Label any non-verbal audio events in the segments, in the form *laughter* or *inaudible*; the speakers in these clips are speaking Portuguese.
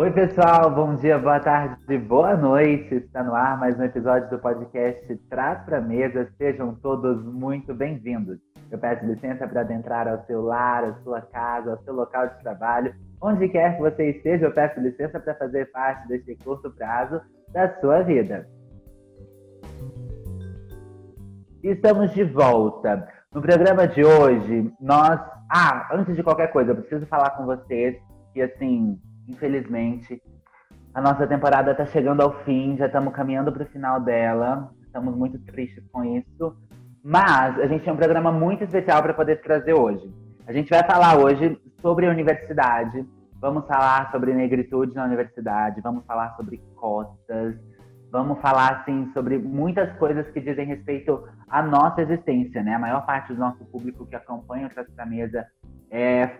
Oi, pessoal, bom dia, boa tarde, boa noite. Está no ar mais um episódio do podcast Traz para Mesa. Sejam todos muito bem-vindos. Eu peço licença para adentrar ao seu lar, à sua casa, ao seu local de trabalho, onde quer que você esteja. Eu peço licença para fazer parte deste curto prazo da sua vida. Estamos de volta. No programa de hoje, nós. Ah, antes de qualquer coisa, eu preciso falar com vocês que, assim, infelizmente, a nossa temporada está chegando ao fim, já estamos caminhando para o final dela. Estamos muito tristes com isso. Mas a gente tem um programa muito especial para poder trazer hoje. A gente vai falar hoje sobre a universidade, vamos falar sobre negritude na universidade, vamos falar sobre cotas, vamos falar assim sobre muitas coisas que dizem respeito à nossa existência, né? A maior parte do nosso público que acompanha o Mesa é,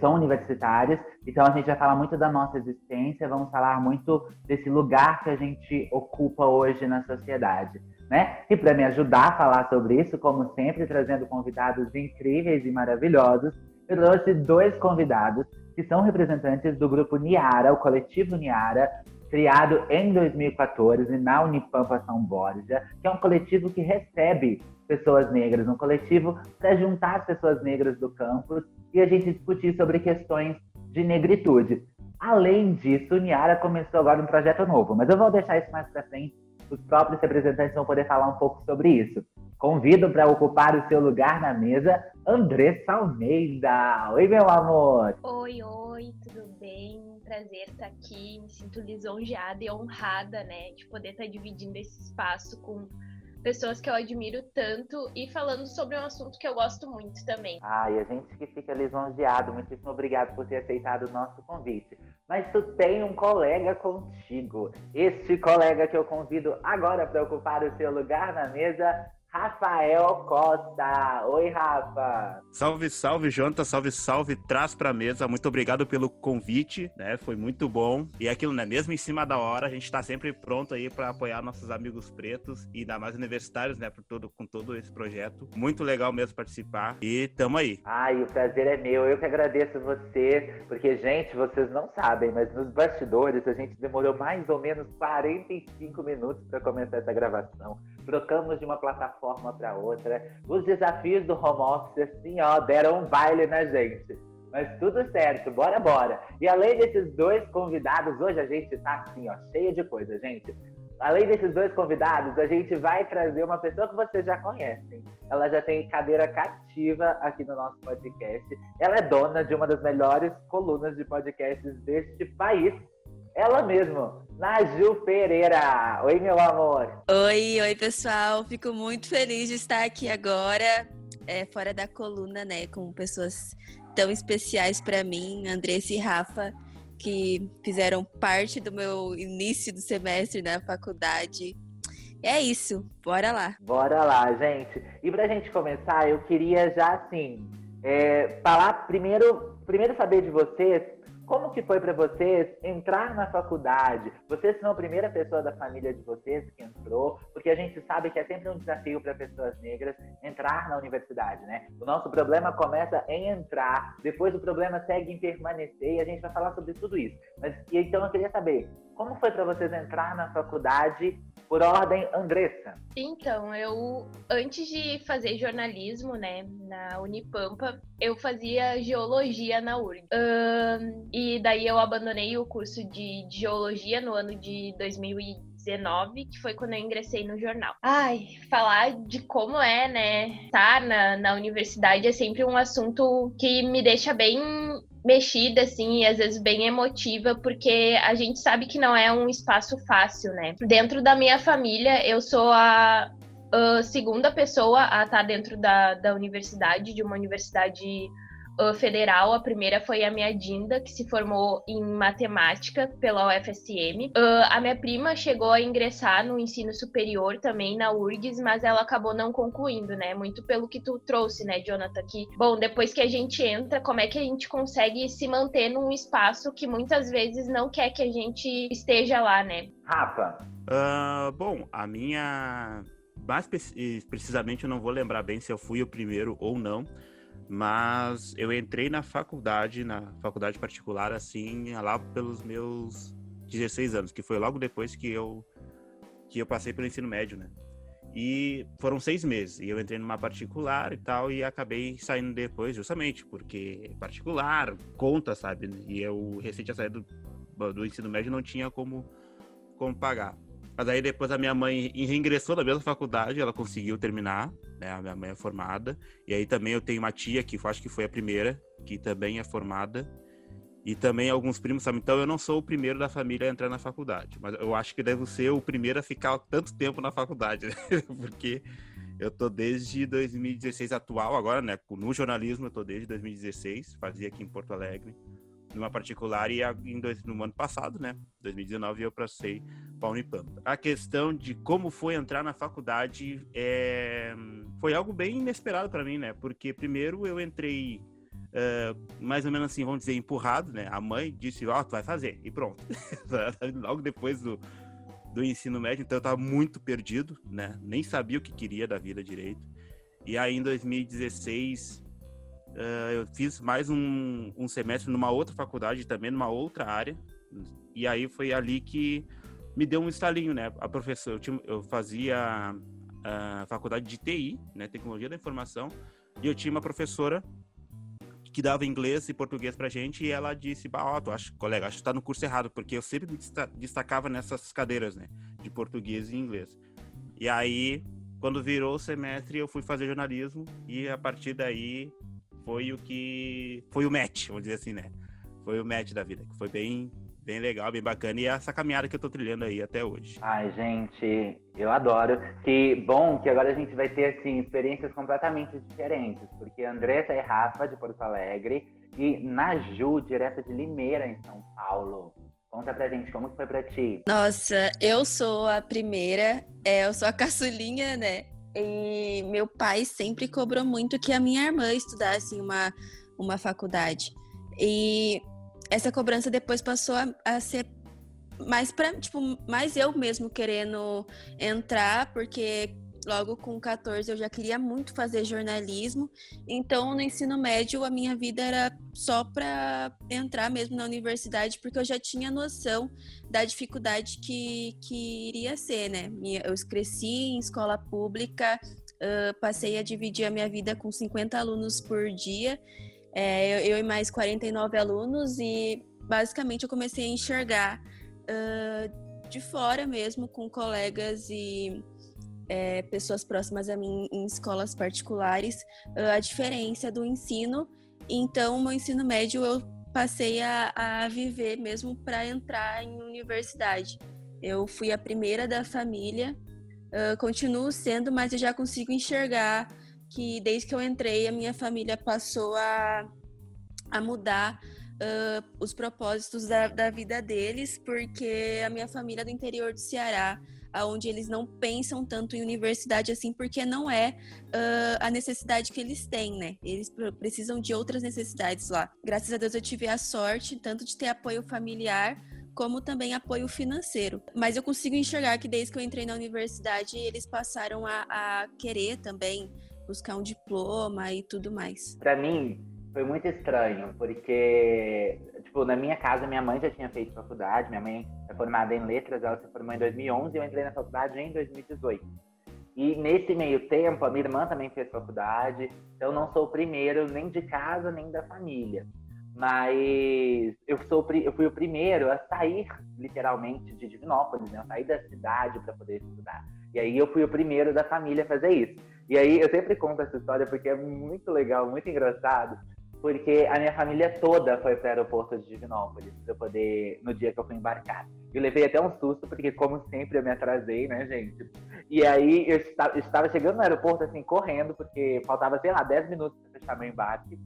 são universitários, então a gente vai falar muito da nossa existência, vamos falar muito desse lugar que a gente ocupa hoje na sociedade. Né? E para me ajudar a falar sobre isso, como sempre, trazendo convidados incríveis e maravilhosos, eu trouxe dois convidados que são representantes do grupo Niara, o coletivo Niara, criado em 2014 na Unipampa São Borja, que é um coletivo que recebe pessoas negras, um coletivo para juntar as pessoas negras do campus e a gente discutir sobre questões de negritude. Além disso, Niara começou agora um projeto novo, mas eu vou deixar isso mais para frente. Os próprios representantes vão poder falar um pouco sobre isso. Convido para ocupar o seu lugar na mesa Andressa Almeida. Oi, meu amor. Oi, oi, tudo bem? prazer estar aqui, me sinto lisonjeada e honrada, né, de poder estar dividindo esse espaço com pessoas que eu admiro tanto e falando sobre um assunto que eu gosto muito também. Ah, e a gente que fica lisonjeado, muitíssimo obrigado por ter aceitado o nosso convite. Mas tu tem um colega contigo. Este colega que eu convido agora para ocupar o seu lugar na mesa Rafael Costa. Oi, Rafa. Salve, salve, Jonta. Salve, salve. Traz pra mesa. Muito obrigado pelo convite, né? Foi muito bom. E é aquilo, né? Mesmo em cima da hora, a gente tá sempre pronto aí para apoiar nossos amigos pretos e ainda mais universitários, né? Por todo, com todo esse projeto. Muito legal mesmo participar. E tamo aí. Ai, o prazer é meu. Eu que agradeço você. Porque, gente, vocês não sabem, mas nos bastidores a gente demorou mais ou menos 45 minutos para começar essa gravação. Trocamos de uma plataforma para outra. Os desafios do home office, assim, ó, deram um baile na gente. Mas tudo certo, bora, bora. E além desses dois convidados, hoje a gente tá assim, ó, cheia de coisa, gente. Além desses dois convidados, a gente vai trazer uma pessoa que vocês já conhecem. Ela já tem cadeira cativa aqui no nosso podcast. Ela é dona de uma das melhores colunas de podcasts deste país, ela mesma, Naju Pereira. Oi, meu amor. Oi, oi, pessoal. Fico muito feliz de estar aqui agora, é, fora da coluna, né, com pessoas tão especiais para mim, Andressa e Rafa, que fizeram parte do meu início do semestre na faculdade. É isso, bora lá. Bora lá, gente. E pra gente começar, eu queria já assim é, falar primeiro, primeiro saber de vocês como que foi para vocês entrar na faculdade? Vocês são a primeira pessoa da família de vocês que entrou, porque a gente sabe que é sempre um desafio para pessoas negras entrar na universidade, né? O nosso problema começa em entrar, depois o problema segue em permanecer e a gente vai falar sobre tudo isso. Mas então eu queria saber, como foi para vocês entrar na faculdade por ordem, Andressa. Então, eu, antes de fazer jornalismo, né, na Unipampa, eu fazia geologia na URG. Um, e daí eu abandonei o curso de, de geologia no ano de 2019, que foi quando eu ingressei no jornal. Ai, falar de como é, né, estar na, na universidade é sempre um assunto que me deixa bem mexida, assim, e às vezes bem emotiva, porque a gente sabe que não é um espaço fácil, né? Dentro da minha família, eu sou a, segunda pessoa a estar dentro da, da universidade, de uma universidade federal. A primeira foi a minha Dinda, que se formou em matemática pela UFSM. Uh, a minha prima chegou a ingressar no ensino superior também na URGS, mas ela acabou não concluindo, né? Muito pelo que tu trouxe, né, Jonathan? Que, bom, depois que a gente entra, como é que a gente consegue se manter num espaço que muitas vezes não quer que a gente esteja lá, né? Rafa. Uh, bom, a minha. Mais precisamente, eu não vou lembrar bem se eu fui o primeiro ou não, Mas eu entrei na faculdade, na faculdade particular, assim, lá pelos meus 16 anos, que foi logo depois que eu que eu passei pelo ensino médio, né? E foram seis meses. E eu entrei numa particular e tal, e acabei saindo depois, justamente, porque particular, conta, sabe? E eu recente tinha saído do, do ensino médio não tinha como, como pagar. Mas aí depois a minha mãe reingressou na mesma faculdade, ela conseguiu terminar, né? A minha mãe é formada. E aí também eu tenho uma tia que acho que foi a primeira, que também é formada. E também alguns primos, sabe? Então eu não sou o primeiro da família a entrar na faculdade, mas eu acho que devo ser o primeiro a ficar tanto tempo na faculdade, né? *laughs* porque eu tô desde 2016 atual agora, né? No jornalismo eu tô desde 2016, fazia aqui em Porto Alegre, numa particular e em dois, no ano passado, né? 2019 eu passei para Unipampa. A questão de como foi entrar na faculdade é... foi algo bem inesperado para mim, né? Porque primeiro eu entrei Uh, mais ou menos assim, vamos dizer, empurrado, né? A mãe disse, ó, oh, tu vai fazer, e pronto. *laughs* Logo depois do, do ensino médio, então eu tava muito perdido, né? Nem sabia o que queria da vida direito. E aí em 2016 uh, eu fiz mais um, um semestre numa outra faculdade, também numa outra área. E aí foi ali que me deu um estalinho, né? A professora, eu, tinha, eu fazia a faculdade de TI, né? Tecnologia da Informação, e eu tinha uma professora que dava inglês e português pra gente, e ela disse, bah, ó, tu acha, colega, acho que tá no curso errado, porque eu sempre me destacava nessas cadeiras, né, de português e inglês. E aí, quando virou o semestre, eu fui fazer jornalismo, e a partir daí foi o que, foi o match, vamos dizer assim, né, foi o match da vida, que foi bem, bem legal, bem bacana. E é essa caminhada que eu tô trilhando aí até hoje. Ai, gente, eu adoro. Que bom que agora a gente vai ter, assim, experiências completamente diferentes. Porque Andressa e Rafa, de Porto Alegre, e Naju, direto de Limeira, em São Paulo. Conta pra gente, como foi pra ti? Nossa, eu sou a primeira, é, eu sou a caçulinha, né? E meu pai sempre cobrou muito que a minha irmã estudasse em uma, uma faculdade. E essa cobrança depois passou a, a ser mais para tipo, mais eu mesmo querendo entrar, porque logo com 14 eu já queria muito fazer jornalismo. Então, no ensino médio, a minha vida era só para entrar mesmo na universidade, porque eu já tinha noção da dificuldade que, que iria ser, né? Eu cresci em escola pública, uh, passei a dividir a minha vida com 50 alunos por dia. É, eu, eu, e mais 49 alunos e basicamente eu comecei a enxergar uh, de fora mesmo com colegas e é, pessoas próximas a mim em escolas particulares a diferença do ensino. Então, meu ensino médio eu passei a, a viver mesmo para entrar em universidade. Eu fui a primeira da família, uh, continuo sendo, mas eu já consigo enxergar que desde que eu entrei, a minha família passou a, a mudar uh, os propósitos da, da vida deles, porque a minha família é do interior do Ceará, onde eles não pensam tanto em universidade assim, porque não é uh, a necessidade que eles têm, né? Eles precisam de outras necessidades lá. Graças a Deus eu tive a sorte tanto de ter apoio familiar como também apoio financeiro. Mas eu consigo enxergar que desde que eu entrei na universidade, eles passaram a, a querer também buscar um diploma e tudo mais? Para mim, foi muito estranho, porque, tipo, na minha casa, minha mãe já tinha feito faculdade, minha mãe é formada em letras, ela se formou em 2011 e eu entrei na faculdade em 2018. E nesse meio tempo, a minha irmã também fez faculdade, então eu não sou o primeiro nem de casa, nem da família. Mas eu, sou, eu fui o primeiro a sair, literalmente, de Divinópolis, né? Eu saí da cidade para poder estudar. E aí eu fui o primeiro da família a fazer isso. E aí eu sempre conto essa história porque é muito legal, muito engraçado, porque a minha família toda foi para o aeroporto de Divinópolis para poder no dia que eu fui embarcar. Eu levei até um susto porque como sempre eu me atrasei, né, gente? E aí eu estava chegando no aeroporto assim correndo porque faltava sei lá 10 minutos para fechar meu embarque.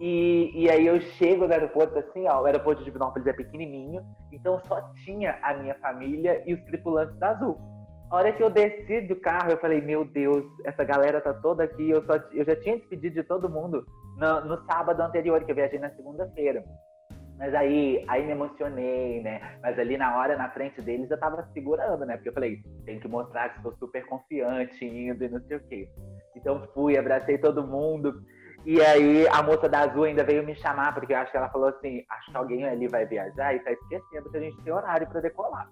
E, e aí eu chego no aeroporto assim, ó, o aeroporto de Divinópolis é pequenininho, então só tinha a minha família e os tripulantes da Azul. A hora que eu desci do carro, eu falei, meu Deus, essa galera tá toda aqui. Eu, só, eu já tinha despedido de todo mundo no, no sábado anterior, que eu viajei na segunda-feira. Mas aí, aí me emocionei, né? Mas ali na hora, na frente deles, eu tava segurando, né? Porque eu falei, tem que mostrar que sou super confiante indo e não sei o quê. Então fui, abracei todo mundo. E aí a moça da Azul ainda veio me chamar, porque eu acho que ela falou assim, acho que alguém ali vai viajar e tá esquecendo que a gente tem horário para decolar.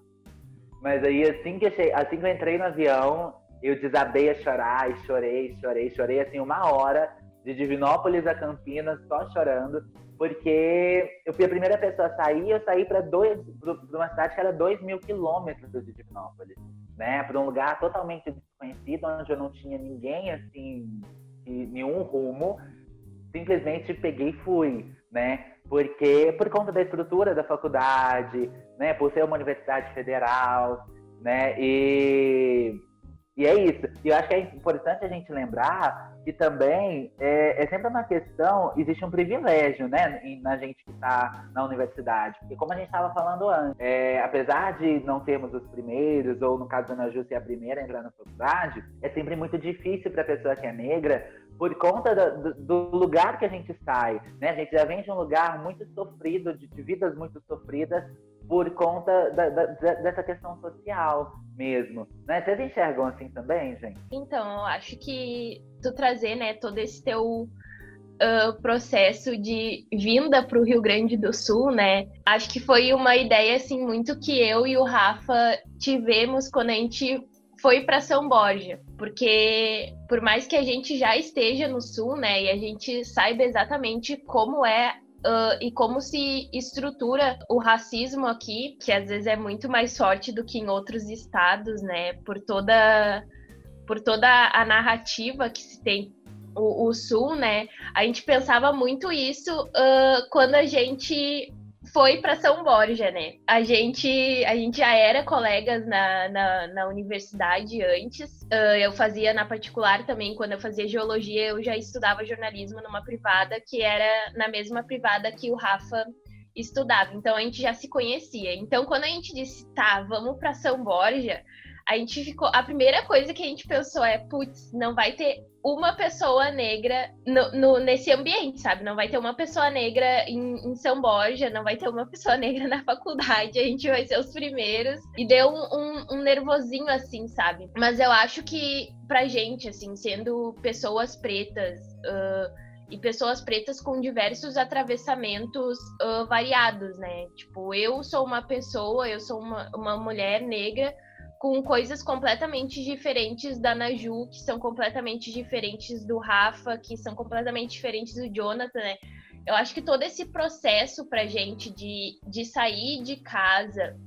Mas aí assim que, cheguei, assim que eu entrei no avião, eu desabei a chorar e chorei, chorei, chorei assim uma hora de Divinópolis a Campinas, só chorando, porque eu fui a primeira pessoa a sair, eu saí para uma cidade que era dois mil quilômetros de Divinópolis, né, para um lugar totalmente desconhecido, onde eu não tinha ninguém assim, nenhum rumo, simplesmente peguei e fui, né? Porque por conta da estrutura da faculdade, né? Por ser uma universidade federal, né? E, e é isso. E eu acho que é importante a gente lembrar que também é, é sempre uma questão, existe um privilégio, né, na gente que está na universidade. Porque como a gente estava falando antes, é, apesar de não termos os primeiros, ou no caso da Ana Ju ser a primeira a entrar na faculdade, é sempre muito difícil para a pessoa que é negra por conta do, do, lugar que a gente sai, né? A gente já vem de um lugar muito sofrido, de, de vidas muito sofridas, por conta da, da, dessa questão social mesmo, né? Vocês enxergam assim também, gente? Então, eu acho que tu trazer, né, todo esse teu uh, processo de vinda para o Rio Grande do Sul, né? Acho que foi uma ideia assim muito que eu e o Rafa tivemos quando a gente foi para São Borja, porque por mais que a gente já esteja no sul, né, e a gente saiba exatamente como é Uh, e como se estrutura o racismo aqui, que às vezes é muito mais forte do que em outros estados, né? Por toda, por toda a narrativa que se tem o, o Sul, né? A gente pensava muito isso uh, quando a gente foi para São Borja, né? A gente, a gente já era colegas na, na, na universidade antes. Uh, eu fazia na particular também, quando eu fazia geologia, eu já estudava jornalismo numa privada que era na mesma privada que o Rafa estudava. Então a gente já se conhecia. Então quando a gente disse, tá, vamos para São Borja, a gente ficou. A primeira coisa que a gente pensou é, putz, não vai ter uma pessoa negra no, no, nesse ambiente, sabe? Não vai ter uma pessoa negra em, em, São Borja, não vai ter uma pessoa *laughs* negra na faculdade, a gente vai ser os primeiros. E deu um, um, um nervosinho assim, sabe? Mas eu acho que pra gente, assim, sendo pessoas pretas. Uh, e pessoas pretas com diversos atravessamentos uh, variados, né? Tipo, eu sou uma pessoa, eu sou uma, uma mulher negra com coisas completamente diferentes da Naju, que são completamente diferentes do Rafa, que são completamente diferentes do Jonathan, né? Eu acho que todo esse processo pra gente de, de sair de casa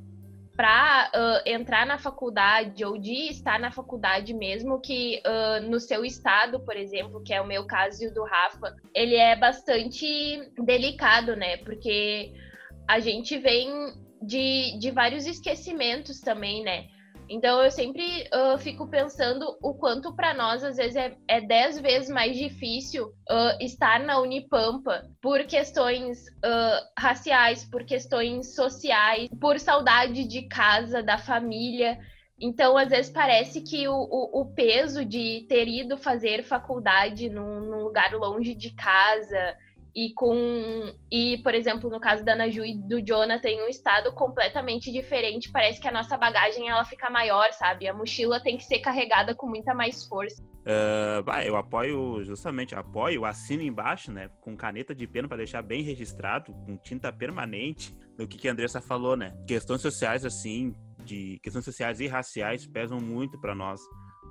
para uh, entrar na faculdade ou de estar na faculdade mesmo que uh, no seu estado, por exemplo, que é o meu caso e o do Rafa, ele é bastante delicado, né? Porque a gente vem de, de vários esquecimentos também, né? Então eu sempre uh, fico pensando o quanto para nós às vezes é, é dez vezes mais difícil uh, estar na Unipampa por questões uh, raciais, por questões sociais, por saudade de casa, da família. Então, às vezes, parece que o, o, o peso de ter ido fazer faculdade num, num lugar longe de casa, e com e por exemplo no caso da Ana Ju e do Jonathan tem um estado completamente diferente. Parece que a nossa bagagem ela fica maior sabe? A mochila tem que ser carregada com muita mais força. Uh, bah, eu apoio justamente apoio assino embaixo né? Com caneta de pena para deixar bem registrado com tinta permanente no que que a Andressa falou né? Questões sociais assim de questões sociais e raciais pesam muito para nós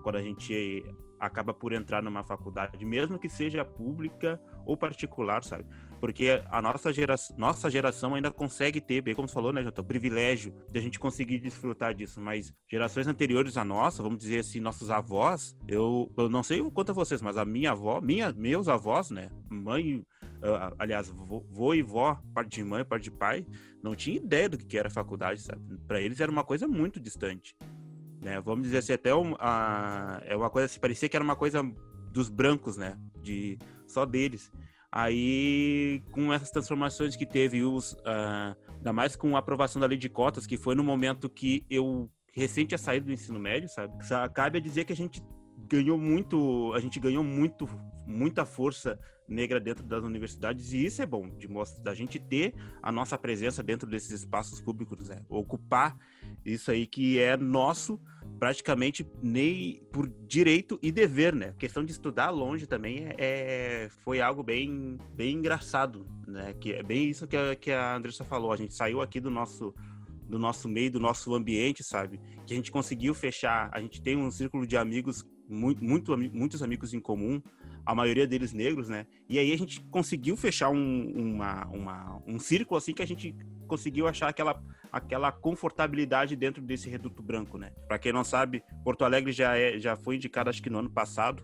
quando a gente acaba por entrar numa faculdade, mesmo que seja pública ou particular, sabe? Porque a nossa geração, nossa geração ainda consegue ter, bem como você falou, né, Jota, o privilégio de a gente conseguir desfrutar disso, mas gerações anteriores à nossa, vamos dizer assim, nossos avós, eu, eu não sei o quanto a vocês, mas a minha avó, minha, meus avós, né, mãe, uh, aliás, vô e vó, parte de mãe, parte de pai, não tinha ideia do que era faculdade, sabe? Para eles era uma coisa muito distante. Né? Vamos dizer assim, até um, a, é uma coisa assim, parecia que era uma coisa dos brancos, né? De só deles. Aí, com essas transformações que teve, os, uh, ainda mais com a aprovação da lei de cotas, que foi no momento que eu recente tinha saído do ensino médio, sabe? Cabe a dizer que a gente ganhou muito, a gente ganhou muito, muita força negra dentro das universidades e isso é bom de mostrar da gente ter a nossa presença dentro desses espaços públicos, né? ocupar isso aí que é nosso praticamente nem por direito e dever, né? A questão de estudar longe também é, é, foi algo bem, bem engraçado, né? Que é bem isso que a, que a Andressa falou. A gente saiu aqui do nosso do nosso meio, do nosso ambiente, sabe? Que a gente conseguiu fechar. A gente tem um círculo de amigos muito, muito muitos amigos em comum a maioria deles negros, né? E aí a gente conseguiu fechar um, uma, uma, um círculo assim que a gente conseguiu achar aquela, aquela confortabilidade dentro desse reduto branco, né? Para quem não sabe, Porto Alegre já, é, já foi indicada, acho que no ano passado,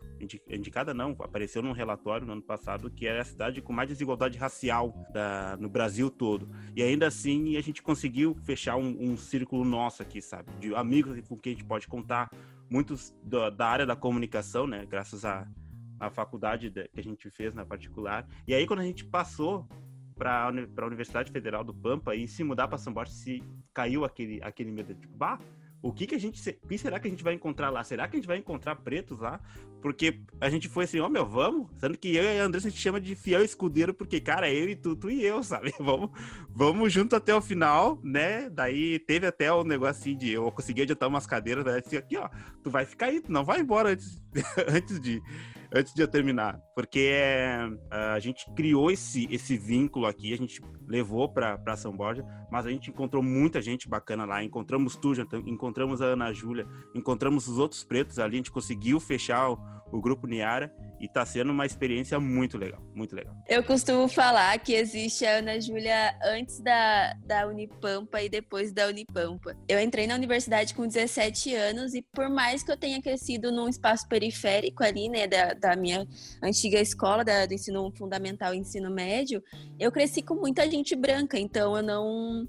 indicada não, apareceu num relatório no ano passado, que é a cidade com mais desigualdade racial da, no Brasil todo. E ainda assim a gente conseguiu fechar um, um círculo nosso aqui, sabe? De amigos com quem a gente pode contar, muitos da, da área da comunicação, né? Graças a a faculdade que a gente fez na particular. E aí, quando a gente passou para a Universidade Federal do Pampa e se mudar para São Borja, se caiu aquele, aquele medo tipo, bah, o que que a gente, o que será que a gente vai encontrar lá? Será que a gente vai encontrar pretos lá? Porque a gente foi assim, ó, oh, meu, vamos, sendo que eu e a Andressa a gente chama de fiel escudeiro, porque, cara, eu e tu, tu e eu, sabe? *laughs* Vamos, vamos junto até o final, né? Daí teve até o um negócio assim de eu consegui adiantar umas cadeiras, né? Assim, aqui, ó, tu vai ficar aí, tu não vai embora antes, *laughs* antes de antes de eu terminar, porque é, a gente criou esse, esse vínculo aqui, a gente levou para São Borja, mas a gente encontrou muita gente bacana lá, encontramos tu, encontramos a Ana Júlia, encontramos os outros pretos ali, a gente conseguiu fechar o grupo Niara e tá sendo uma experiência muito legal, muito legal. Eu costumo falar que existe a Ana Júlia antes da, da Unipampa e depois da Unipampa. Eu entrei na universidade com 17 anos e por mais que eu tenha crescido num espaço periférico ali, né, da, da minha antiga escola, da, do ensino fundamental e ensino médio, eu cresci com muita gente branca, então eu não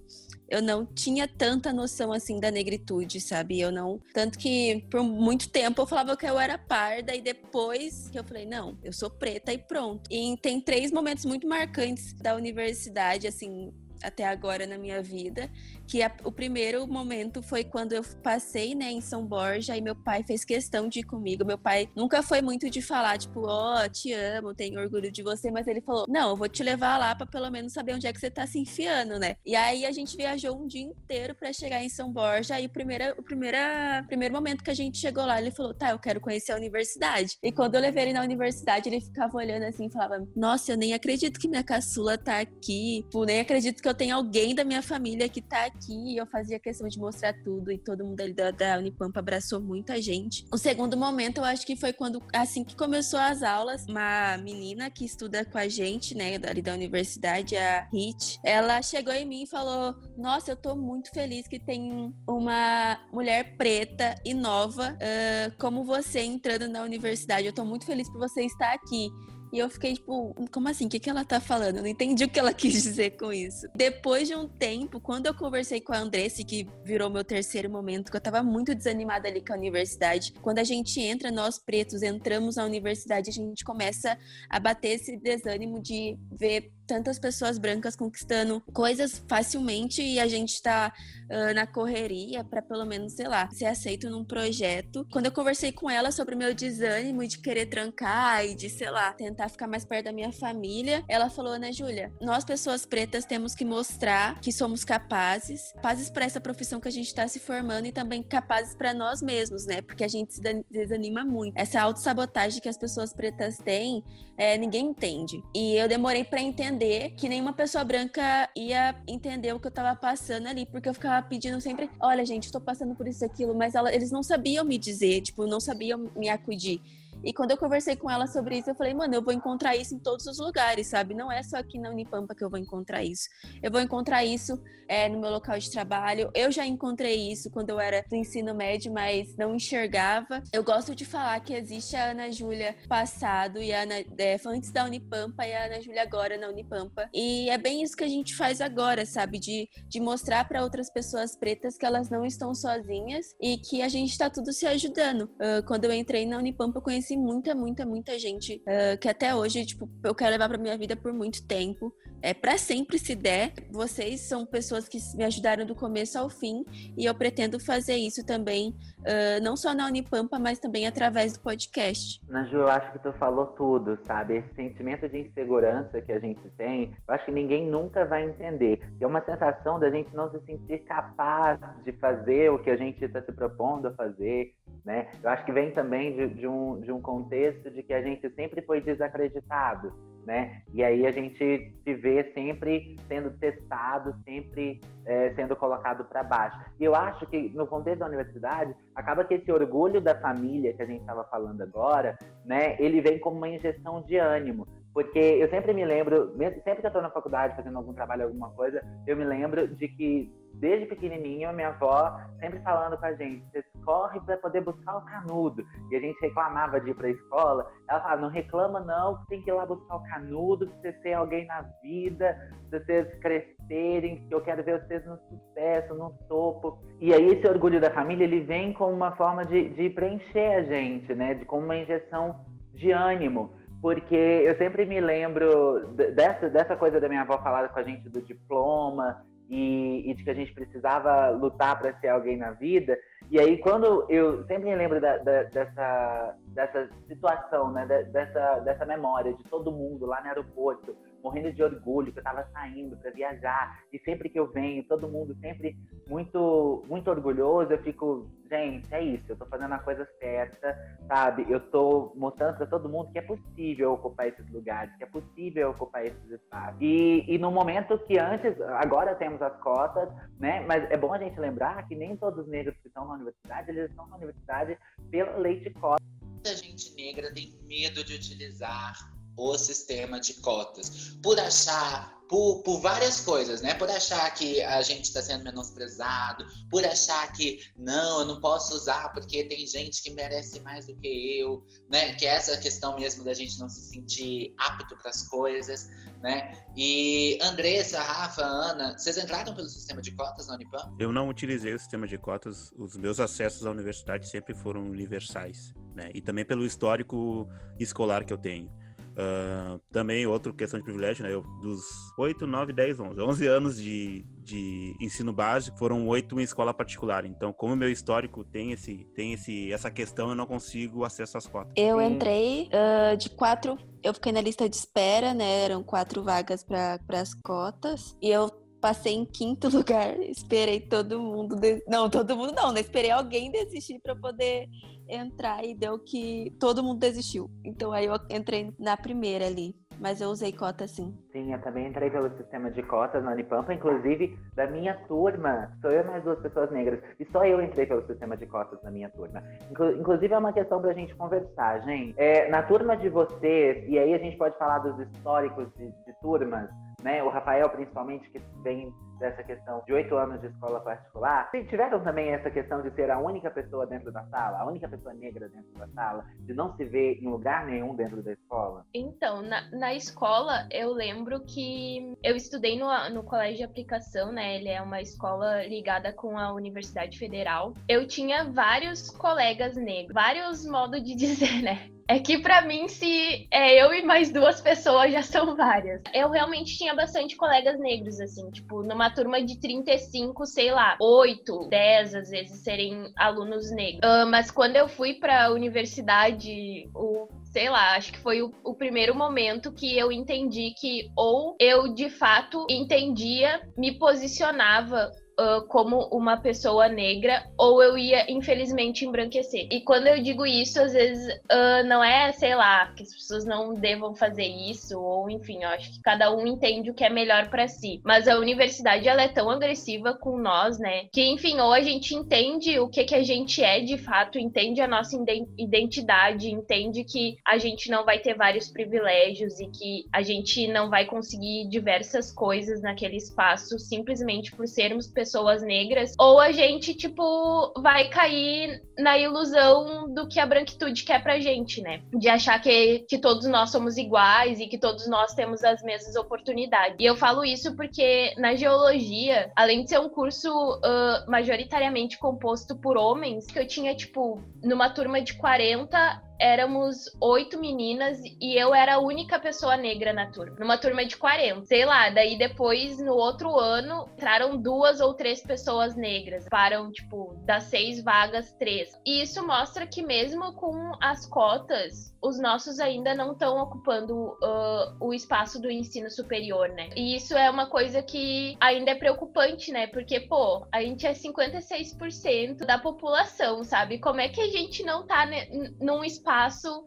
eu não tinha tanta noção assim da negritude, sabe? Eu não. Tanto que por muito tempo eu falava que eu era parda, e depois que eu falei, não, eu sou preta e pronto. E tem três momentos muito marcantes da universidade, assim, até agora na minha vida, que a, o primeiro momento foi quando eu passei, né, em São Borja e meu pai fez questão de ir comigo. Meu pai nunca foi muito de falar, tipo, ó, oh, te amo, tenho orgulho de você, mas ele falou, não, eu vou te levar lá para pelo menos saber onde é que você tá se enfiando, né? E aí a gente viajou um dia inteiro para chegar em São Borja e o primeiro, o primeira, primeiro momento que a gente chegou lá, ele falou, tá, eu quero conhecer a universidade. E quando eu levei ele na universidade, ele ficava olhando assim falava, nossa, eu nem acredito que minha caçula tá aqui, tipo, nem acredito que eu tenho alguém da minha família que tá aqui aqui e eu fazia questão de mostrar tudo e todo mundo ali da, da Unipampa abraçou muita gente. O segundo momento eu acho que foi quando, assim que começou as aulas, uma menina que estuda com a gente, né, ali da universidade, a Hit, ela chegou em mim e falou: Nossa, eu tô muito feliz que tem uma mulher preta e nova uh, como você entrando na universidade. Eu tô muito feliz por você estar aqui. E eu fiquei tipo, como assim? O que, que ela tá falando? Eu não entendi o que ela *laughs* quis dizer com isso. Depois de um tempo, quando eu conversei com a Andressa, que virou meu terceiro momento, que eu tava muito desanimada ali com a universidade, quando a gente entra, nós pretos entramos na universidade, a gente começa a bater esse desânimo de ver tantas pessoas brancas conquistando coisas facilmente e a gente tá uh, na correria para pelo menos, sei lá, ser aceito num projeto. Quando eu conversei com ela sobre o meu desânimo de querer trancar e de, sei lá, tentar ficar mais perto da minha família, ela falou, Ana Júlia, nós pessoas pretas temos que mostrar que somos capazes, capazes para essa profissão que a gente está se formando e também capazes para nós mesmos, né? Porque a gente se desanima muito. Essa autossabotagem que as pessoas pretas têm, é, ninguém entende. E eu demorei para entender entender que nenhuma pessoa branca ia entender o que eu tava passando ali, porque eu ficava pedindo sempre, olha, gente, estou passando por isso aquilo, mas ela, eles não sabiam me dizer, tipo, não sabiam me acudir. E quando eu conversei com ela sobre isso, eu falei, mano, eu vou encontrar isso em todos os lugares, sabe? Não é só aqui na Unipampa que eu vou encontrar isso. Eu vou encontrar isso é, no meu local de trabalho. Eu já encontrei isso quando eu era do ensino médio, mas não enxergava. Eu gosto de falar que existe a Ana Júlia passado e a Ana é, antes da Unipampa e a Ana Júlia agora na Unipampa. E é bem isso que a gente faz agora, sabe? De, de mostrar para outras pessoas pretas que elas não estão sozinhas e que a gente está tudo se ajudando. Uh, quando eu entrei na Unipampa, eu conheci conheci muita, muita, muita gente uh, que até hoje, tipo, eu quero levar pra minha vida por muito tempo. É para sempre se der. Vocês são pessoas que me ajudaram do começo ao fim e eu pretendo fazer isso também uh, não só na Unipampa, mas também através do podcast. Naju, eu acho que tu falou tudo, sabe? Esse sentimento de insegurança que a gente tem, eu acho que ninguém nunca vai entender. É uma sensação da gente não se sentir capaz de fazer o que a gente está se propondo a fazer, né? Eu acho que vem também de, de, um, de um contexto de que a gente sempre foi desacreditado né? E aí a gente se vê sempre sendo testado, sempre é, sendo colocado para baixo. E eu acho que no contexto da universidade acaba que esse orgulho da família que a gente estava falando agora, né? Ele vem como uma injeção de ânimo. Porque eu sempre me lembro, sempre que eu estou na faculdade fazendo algum trabalho, alguma coisa, eu me lembro de que desde pequenininho, minha avó sempre falando com a gente: você corre para poder buscar o canudo. E a gente reclamava de ir para a escola. Ela falava: não reclama, não, tem que ir lá buscar o canudo, para você ser alguém na vida, para vocês crescerem, que eu quero ver vocês no sucesso, no topo. E aí, esse orgulho da família, ele vem como uma forma de, de preencher a gente, né? De, como uma injeção de ânimo porque eu sempre me lembro dessa, dessa coisa da minha avó falar com a gente do diploma e, e de que a gente precisava lutar para ser alguém na vida. E aí, quando eu sempre me lembro da, da, dessa, dessa situação, né, dessa, dessa memória de todo mundo lá no aeroporto, morrendo de orgulho que eu estava saindo para viajar e sempre que eu venho, todo mundo sempre muito muito orgulhoso, eu fico, gente, é isso, eu estou fazendo a coisa certa, sabe? Eu estou mostrando para todo mundo que é possível ocupar esses lugares, que é possível ocupar esses espaços. E, e no momento que antes, agora temos as cotas, né? Mas é bom a gente lembrar que nem todos os negros que estão na universidade, eles estão na universidade pela lei de cotas. Muita gente negra tem medo de utilizar o sistema de cotas, por achar, por, por várias coisas, né? Por achar que a gente está sendo menosprezado, por achar que não, eu não posso usar porque tem gente que merece mais do que eu, né? Que é essa questão mesmo da gente não se sentir apto para as coisas, né? E Andressa, Rafa, Ana, vocês entraram pelo sistema de cotas na Unipam? Eu não utilizei o sistema de cotas, os meus acessos à universidade sempre foram universais, né? E também pelo histórico escolar que eu tenho. Uh, também outra questão de privilégio, né? Eu, dos 8, 9, 10, 11. 11 anos de, de ensino básico, foram oito em escola particular. Então, como o meu histórico tem, esse, tem esse, essa questão, eu não consigo acesso às cotas. Eu entrei uh, de quatro, eu fiquei na lista de espera, né? Eram quatro vagas para as cotas. E eu passei em quinto *laughs* lugar, esperei todo mundo. Não, todo mundo não, né? Esperei alguém desistir para poder entrar e deu que todo mundo desistiu. Então aí eu entrei na primeira ali. Mas eu usei cota sim. Sim, eu também entrei pelo sistema de cotas na Unipampa, inclusive da minha turma. Sou eu mais duas pessoas negras. E só eu entrei pelo sistema de cotas na minha turma. Inclusive é uma questão pra gente conversar, gente. É, na turma de vocês, e aí a gente pode falar dos históricos de, de turmas, né? O Rafael, principalmente, que vem dessa questão de oito anos de escola particular, tiveram também essa questão de ser a única pessoa dentro da sala, a única pessoa negra dentro da sala, de não se ver em lugar nenhum dentro da escola? Então, na, na escola, eu lembro que eu estudei no, no colégio de aplicação, né? Ele é uma escola ligada com a Universidade Federal. Eu tinha vários colegas negros, vários modos de *laughs* dizer, né? É que para mim, se é eu e mais duas pessoas já são várias. Eu realmente tinha bastante colegas negros, assim, tipo, numa turma de 35, sei lá, 8, 10 às vezes serem alunos negros. Uh, mas quando eu fui pra universidade, o sei lá, acho que foi o, o, primeiro momento que eu entendi que ou eu de fato entendia, me posicionava como uma pessoa negra ou eu ia, infelizmente, embranquecer. E quando eu digo isso, às vezes uh, não é, sei lá, que as pessoas não devam fazer isso, ou enfim, eu acho que cada um entende o que é melhor para si. Mas a universidade, ela é tão agressiva com nós, né? Que, enfim, ou a gente entende o que, que a gente é de fato, entende a nossa identidade, entende que a gente não vai ter vários privilégios e que a gente não vai conseguir diversas coisas naquele espaço simplesmente por sermos pessoas pessoas negras, ou a gente, tipo, vai cair na ilusão do que a branquitude quer pra gente, né? De achar que, que todos nós somos iguais e que todos nós temos as mesmas oportunidades. E eu falo isso porque na geologia, além de ser um curso uh, majoritariamente composto por homens, que eu tinha, tipo, numa turma de 40, éramos oito meninas e eu era a única pessoa negra na turma. Numa turma de 40. Sei lá, daí depois, no outro ano, entraram duas ou três pessoas negras. Param, tipo, das seis vagas, três. E isso mostra que mesmo com as cotas, os nossos ainda não estão ocupando uh, o espaço do ensino superior, né? E isso é uma coisa que ainda é preocupante, né? Porque, pô, a gente é 56% da população, sabe? Como é que a gente não tá num espaço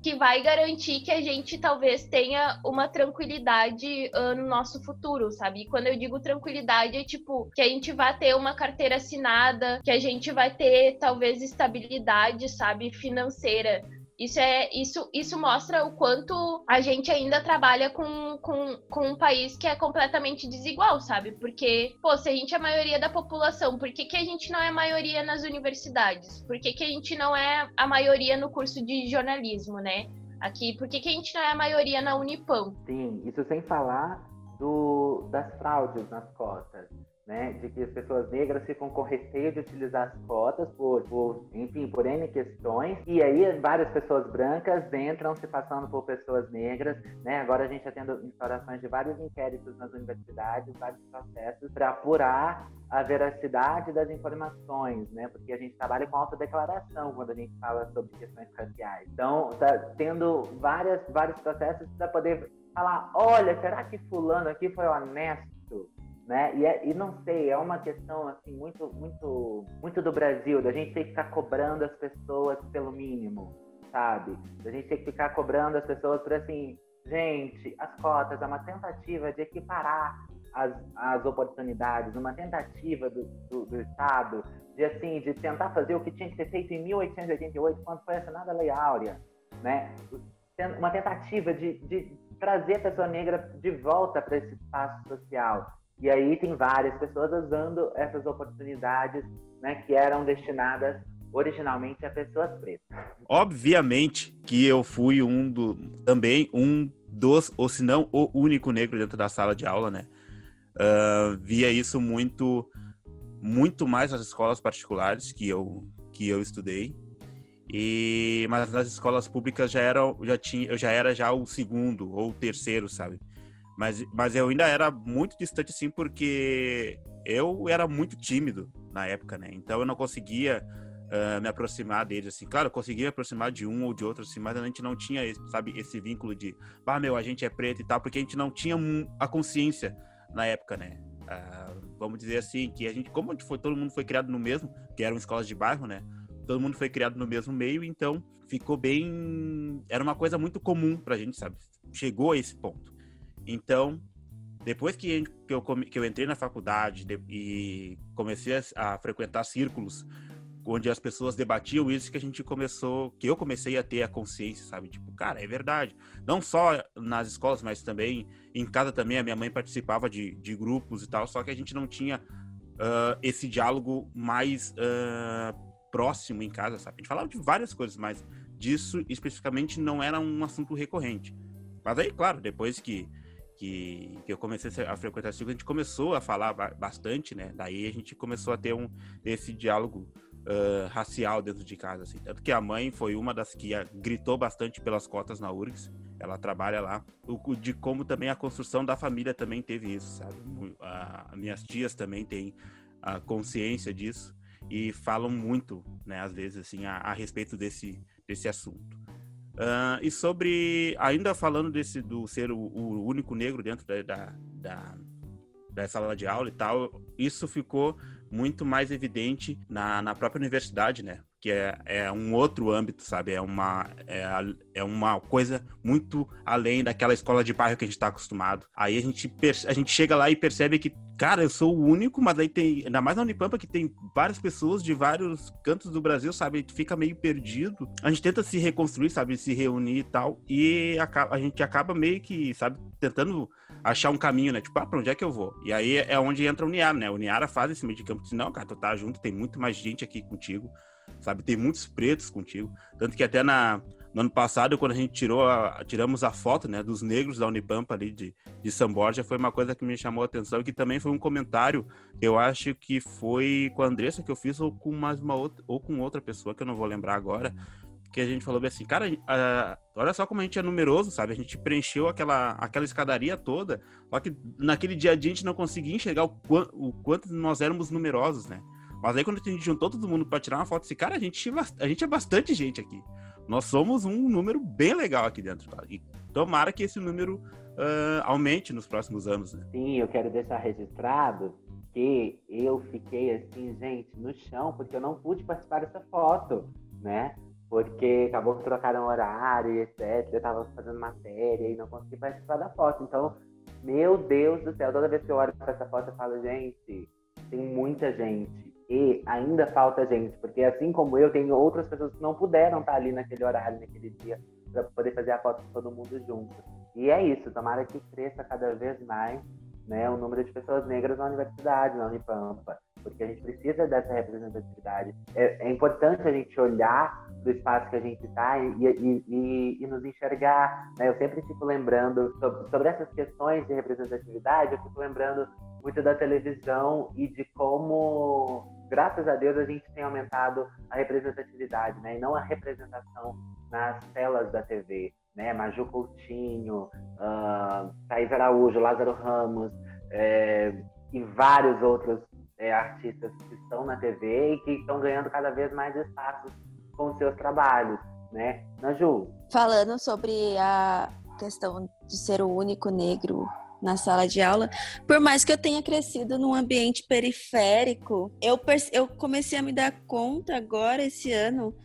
que vai garantir que a gente talvez tenha uma tranquilidade uh, no nosso futuro, sabe? E quando eu digo tranquilidade, é tipo que a gente vai ter uma carteira assinada, que a gente vai ter talvez estabilidade, sabe, financeira. Isso, é, isso, isso mostra o quanto a gente ainda trabalha com, com, com um país que é completamente desigual, sabe? Porque, pô, se a gente é a maioria da população, por que, que a gente não é a maioria nas universidades? Por que, que a gente não é a maioria no curso de jornalismo, né? Aqui, por que, que a gente não é a maioria na Unipam? Sim, isso sem falar do, das fraudes nas cotas né, de que as pessoas negras ficam com receio de utilizar as cotas por, por, enfim, por N questões, e aí várias pessoas brancas entram se passando por pessoas negras, né, agora a gente está tendo instaurações de vários inquéritos nas universidades, vários processos para apurar a veracidade das informações, né, porque a gente trabalha com autodeclaração quando a gente fala sobre questões raciais. Então, está tendo várias, vários processos para poder falar, olha, será que fulano aqui foi honesto? Né? E, é, e não sei, é uma questão assim muito, muito, muito do Brasil, da gente ter que ficar cobrando as pessoas pelo mínimo, sabe? Da gente ter que ficar cobrando as pessoas por assim, gente, as cotas é uma tentativa de equiparar as, as oportunidades, uma tentativa do, do, do Estado de assim, de tentar fazer o que tinha que ser feito em 1888, quando foi assinada a Lei Áurea, né? Uma tentativa de, de trazer a pessoa negra de volta para esse espaço social e aí tem várias pessoas usando essas oportunidades né, que eram destinadas originalmente a pessoas pretas. Obviamente que eu fui um do também um dos, ou se não o único negro dentro da sala de aula, né? Uh, via isso muito muito mais nas escolas particulares que eu que eu estudei e mas nas escolas públicas já era já tinha eu já era já o segundo ou terceiro sabe mas, mas eu ainda era muito distante, assim, porque eu era muito tímido na época, né? Então eu não conseguia uh, me aproximar deles, assim. Claro, eu conseguia me aproximar de um ou de outro, assim, mas a gente não tinha, esse, sabe, esse vínculo de, ah, meu, a gente é preto e tal, porque a gente não tinha a consciência na época, né? Uh, vamos dizer assim, que a gente, como a gente foi, todo mundo foi criado no mesmo, que eram escolas de bairro, né? Todo mundo foi criado no mesmo meio, então ficou bem. Era uma coisa muito comum pra gente, sabe? Chegou a esse ponto. Então, depois que, eu, que eu entrei na faculdade de, e comecei a, a, frequentar círculos onde as pessoas debatiam isso, que a gente começou, que eu comecei a ter a consciência, sabe? Tipo, cara, é verdade. Não só nas escolas, mas também em casa também. A minha mãe participava de, de grupos e tal, só que a gente não tinha uh, esse diálogo mais uh, próximo em casa, sabe? A gente falava de várias coisas, mas disso especificamente não era um assunto recorrente. Mas aí, claro, depois que que, que eu comecei a frequentar esse a gente começou a falar bastante, né? Daí a gente começou a ter um, esse diálogo uh, racial dentro de casa, assim. Tanto que a mãe foi uma das que gritou bastante pelas cotas na URGS, ela trabalha lá, o, de como também a construção da família também teve isso, sabe? A minhas tias também têm a consciência disso e falam muito, né, às vezes, assim, a, a respeito desse, desse assunto. Uh, e sobre, ainda falando desse do ser o, o único negro dentro da, da, da, da, sala de aula e tal, isso ficou muito mais evidente na, na própria universidade, né? Que é, é um outro âmbito, sabe? É uma, é, é uma coisa muito além daquela escola de bairro que a gente está acostumado. Aí a gente, a gente chega lá e percebe que cara, eu sou o único, mas aí tem, ainda mais na Unipampa, que tem várias pessoas de vários cantos do Brasil, sabe? Gente fica meio perdido. A gente tenta se reconstruir, sabe? Se reunir e tal. E a, a gente acaba meio que, sabe, tentando achar um caminho, né? Tipo, ah, pra onde é que eu vou? E aí é onde entra o Niara, né? O Niara faz esse meio de campo. Diz, não, cara, tu tá junto, tem muito mais gente aqui contigo, sabe? Tem muitos pretos contigo. Tanto que até na, no ano passado, quando a gente tirou a, tiramos a foto né, dos negros da Unipampa ali de, de São Borja, foi uma coisa que me chamou a atenção e que também foi um comentário, eu acho que foi com a Andressa que eu fiz ou com mais uma outra, ou com outra pessoa que eu não vou lembrar agora, que a gente falou bem assim, cara, uh, olha só como a gente é numeroso, sabe? A gente preencheu aquela, aquela escadaria toda, só que naquele dia a a gente não conseguia enxergar o, o quanto nós éramos numerosos, né? Mas aí quando a gente juntou todo mundo para tirar uma foto, assim, cara, a gente, a gente é bastante gente aqui. Nós somos um número bem legal aqui dentro, tá? E tomara que esse número uh, aumente nos próximos anos, né? Sim, eu quero deixar registrado que eu fiquei assim, gente, no chão, porque eu não pude participar dessa foto, né? Porque acabou que trocaram horário etc. Eu tava fazendo matéria e não consegui participar da foto. Então, meu Deus do céu, toda vez que eu olho para essa foto, eu falo, gente, tem muita gente. E ainda falta gente, porque assim como eu, tem outras pessoas que não puderam estar ali naquele horário, naquele dia, para poder fazer a foto de todo mundo junto. E é isso, tomara que cresça cada vez mais né, o número de pessoas negras na universidade, na Unipampa, porque a gente precisa dessa representatividade. É, é importante a gente olhar para o espaço que a gente está e, e, e, e, nos enxergar. Né? Eu sempre fico lembrando sobre, sobre, essas questões de representatividade, eu fico lembrando muito da televisão e de como, graças a Deus, a gente tem aumentado a representatividade, né? e não a representação nas telas da TV né? Maju Coutinho, uh, Thaís Araújo, Lázaro Ramos é, e vários outros é, artistas que estão na TV e que estão ganhando cada vez mais espaço com seus trabalhos, né? Naju. Falando sobre a questão de ser o único negro na sala de aula, por mais que eu tenha crescido num ambiente periférico, eu, eu comecei a me dar conta agora esse ano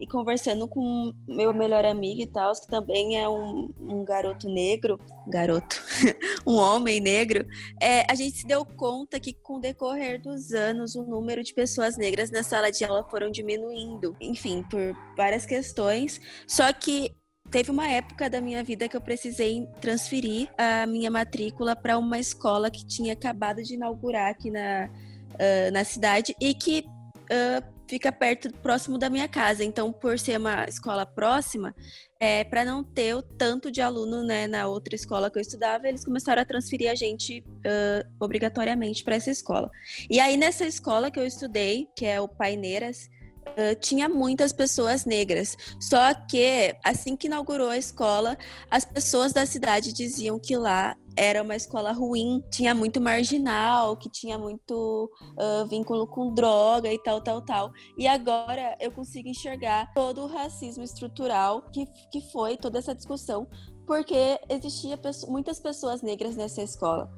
e conversando com meu melhor amigo e tal, que também é um, um garoto negro, garoto, *laughs* um homem negro, é, a gente se deu conta que com o decorrer dos anos o número de pessoas negras na sala de aula foram diminuindo, enfim, por várias questões. Só que teve uma época da minha vida que eu precisei transferir a minha matrícula para uma escola que tinha acabado de inaugurar aqui na, uh, na cidade e que uh, fica perto, próximo da minha casa. Então, por ser uma escola próxima, é, para não ter o tanto de aluno né, na outra escola que eu estudava, eles começaram a transferir a gente uh, obrigatoriamente para essa escola. E aí, nessa escola que eu estudei, que é o Paineiras, Uh, tinha muitas pessoas negras. Só que, assim que inaugurou a escola, as pessoas da cidade diziam que lá era uma escola ruim, tinha muito marginal, que tinha muito uh, vínculo com droga e tal, tal, tal. E agora eu consigo enxergar todo o racismo estrutural que, que foi toda essa discussão, porque existia muitas pessoas negras nessa escola.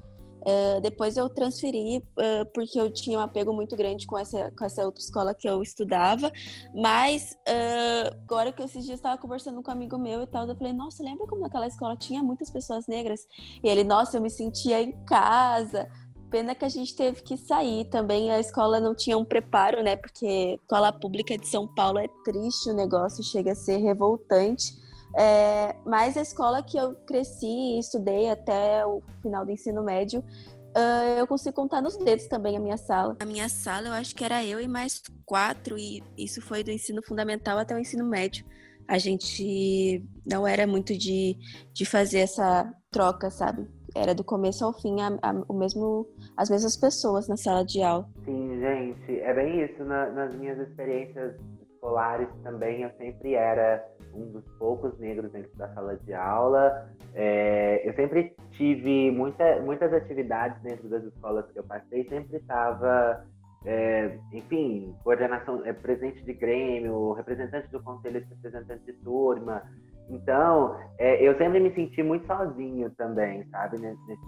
Uh, depois eu transferi uh, porque eu tinha um apego muito grande com essa, com essa outra escola que eu estudava. Mas uh, agora que esses dias estava conversando com um amigo meu e tal, eu falei, nossa, lembra como aquela escola tinha muitas pessoas negras? E ele, nossa, eu me sentia em casa. Pena que a gente teve que sair também. A escola não tinha um preparo, né? Porque escola pública de São Paulo é triste o negócio, chega a ser revoltante. É, mas a escola que eu cresci e estudei até o final do ensino médio, uh, eu consigo contar nos dedos também a minha sala. A minha sala, eu acho que era eu e mais quatro, e isso foi do ensino fundamental até o ensino médio. A gente não era muito de, de fazer essa troca, sabe? Era do começo ao fim a, a, o mesmo, as mesmas pessoas na sala de aula. Sim, gente, é bem isso. Na, nas minhas experiências escolares também eu sempre era um dos poucos negros dentro da sala de aula. É, eu sempre tive muita, muitas atividades dentro das escolas que eu passei, sempre estava, é, enfim, coordenação, é, presente de grêmio, representante do conselho representante de turma. Então, é, eu sempre me senti muito sozinho também, sabe, nesse, nesse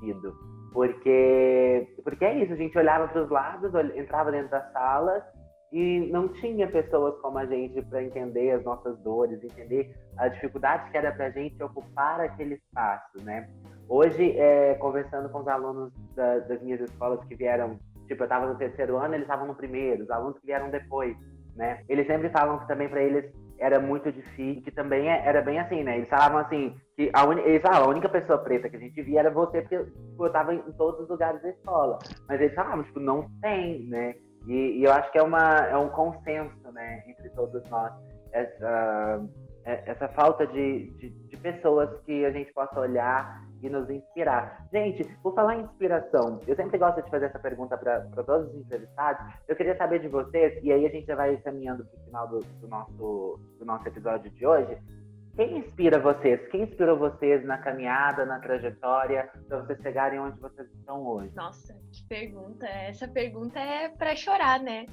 sentido. Porque, porque é isso, a gente olhava para os lados, entrava dentro da sala e não tinha pessoas como a gente para entender as nossas dores, entender a dificuldade que era para a gente ocupar aquele espaço, né? Hoje, é, conversando com os alunos da, das minhas escolas que vieram, tipo, eu estava no terceiro ano, eles estavam no primeiro, os alunos que vieram depois, né? Eles sempre falam que também para eles era muito difícil, que também é, era bem assim, né? Eles falavam assim, que a, un... eles falavam, a única pessoa preta que a gente via era você, porque tipo, eu estava em todos os lugares da escola. Mas eles falavam, tipo, não tem, né? E, e, eu acho que é, uma, é um consenso né, entre todos nós, essa, é, essa falta de, de, de, pessoas que a gente possa olhar e nos inspirar. Gente, por falar em inspiração, eu sempre gosto de fazer essa pergunta para todos os entrevistados. Eu queria saber de vocês, e aí a gente já vai caminhando para o final do, do, nosso, do nosso episódio de hoje. Quem inspira vocês? Quem inspirou vocês na caminhada, na trajetória, para vocês chegarem onde vocês estão hoje? Nossa, que pergunta. Essa pergunta é para chorar, né?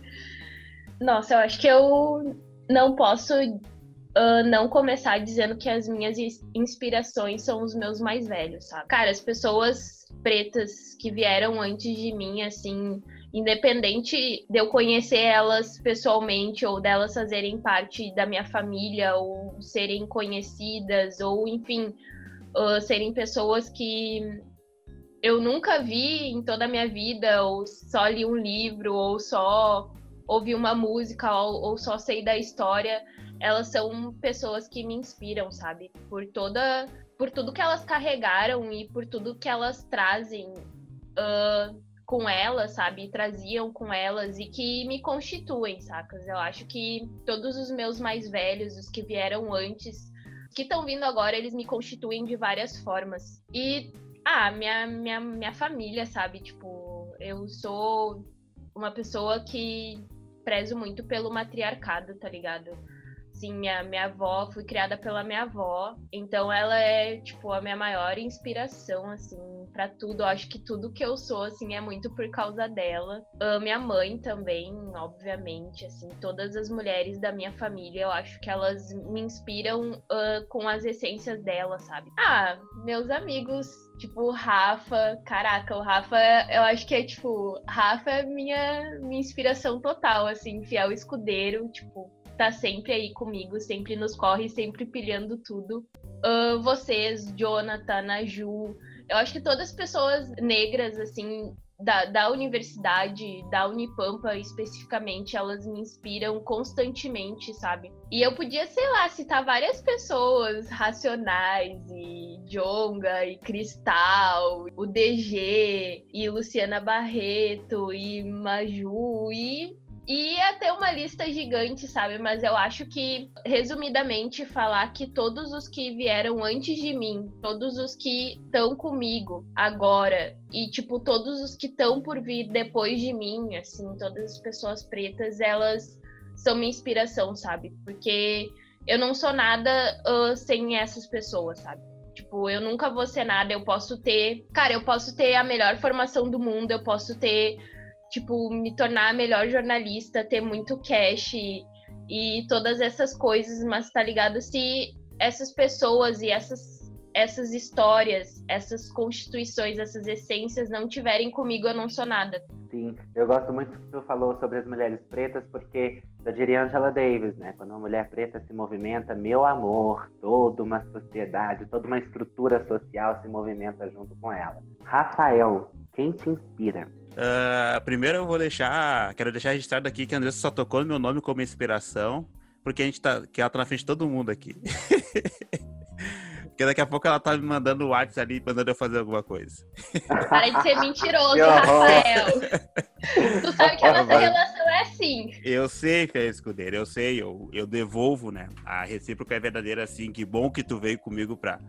Nossa, eu acho que eu não posso uh, não começar dizendo que as minhas inspirações são os meus mais velhos, sabe? Cara, as pessoas pretas que vieram antes de mim, assim, independente de eu conhecer elas pessoalmente ou delas fazerem parte da minha família ou serem conhecidas ou enfim uh, serem pessoas que eu nunca vi em toda a minha vida ou só li um livro ou só ouvi uma música ou, ou só sei da história elas são pessoas que me inspiram sabe? Por toda por tudo que elas carregaram e por tudo que elas trazem uh, com elas, sabe? traziam com elas e que me constituem, sacas? Eu acho que todos os meus mais velhos, os que vieram antes, que estão vindo agora, eles me constituem de várias formas. E, ah, minha, minha, minha família, sabe? Tipo, eu sou uma pessoa que prezo muito pelo matriarcado, tá ligado? Sim, minha, minha avó, fui criada pela minha avó, então ela é, tipo, a minha maior inspiração, assim, para tudo. Eu acho que tudo que eu sou, assim, é muito por causa dela. Uh, minha mãe também, obviamente, assim, todas as mulheres da minha família, eu acho que elas me inspiram uh, com as essências dela, sabe? Ah, meus amigos, tipo, Rafa, caraca, o Rafa, eu acho que é, tipo, Rafa é minha, minha inspiração total, assim, fiel escudeiro, tipo, tá sempre aí comigo, sempre nos corre, sempre pilhando tudo. Uh, vocês, Jonathan, a Ju, eu acho que todas as pessoas negras, assim, da, da universidade, da Unipampa especificamente, elas me inspiram constantemente, sabe? E eu podia, sei lá, citar várias pessoas, Racionais e Jonga e Cristal, o DG e Luciana Barreto e Maju e Ia ter uma lista gigante, sabe? Mas eu acho que, resumidamente, falar que todos os que vieram antes de mim, todos os que estão comigo agora, e, tipo, todos os que estão por vir depois de mim, assim, todas as pessoas pretas, elas são minha inspiração, sabe? Porque eu não sou nada uh, sem essas pessoas, sabe? Tipo, eu nunca vou ser nada, eu posso ter. Cara, eu posso ter a melhor formação do mundo, eu posso ter tipo, me tornar a melhor jornalista, ter muito cash e, e todas essas coisas, mas tá ligado? Se essas pessoas e essas essas histórias, essas constituições, essas essências não tiverem comigo, eu não sou nada. Sim, eu gosto muito que tu falou sobre as mulheres pretas, porque eu diria Angela Davis, né? Quando uma mulher preta se movimenta, meu amor, toda uma sociedade, toda uma estrutura social se movimenta junto com ela. Rafael, quem te inspira? Uh, primeiro eu vou deixar, quero deixar registrado aqui que a Andressa só tocou no meu nome como inspiração, porque a gente tá, que ela tá na frente de todo mundo aqui. *laughs* Porque daqui a pouco ela tá me mandando o WhatsApp ali, mandando eu fazer alguma coisa. Para de ser mentiroso, Rafael. tu sabe que a nossa relação é assim. Eu sei, Fé Escudeiro, eu sei, eu, eu devolvo, né? A recíproca é verdadeira, assim. Que bom que tu veio comigo pra,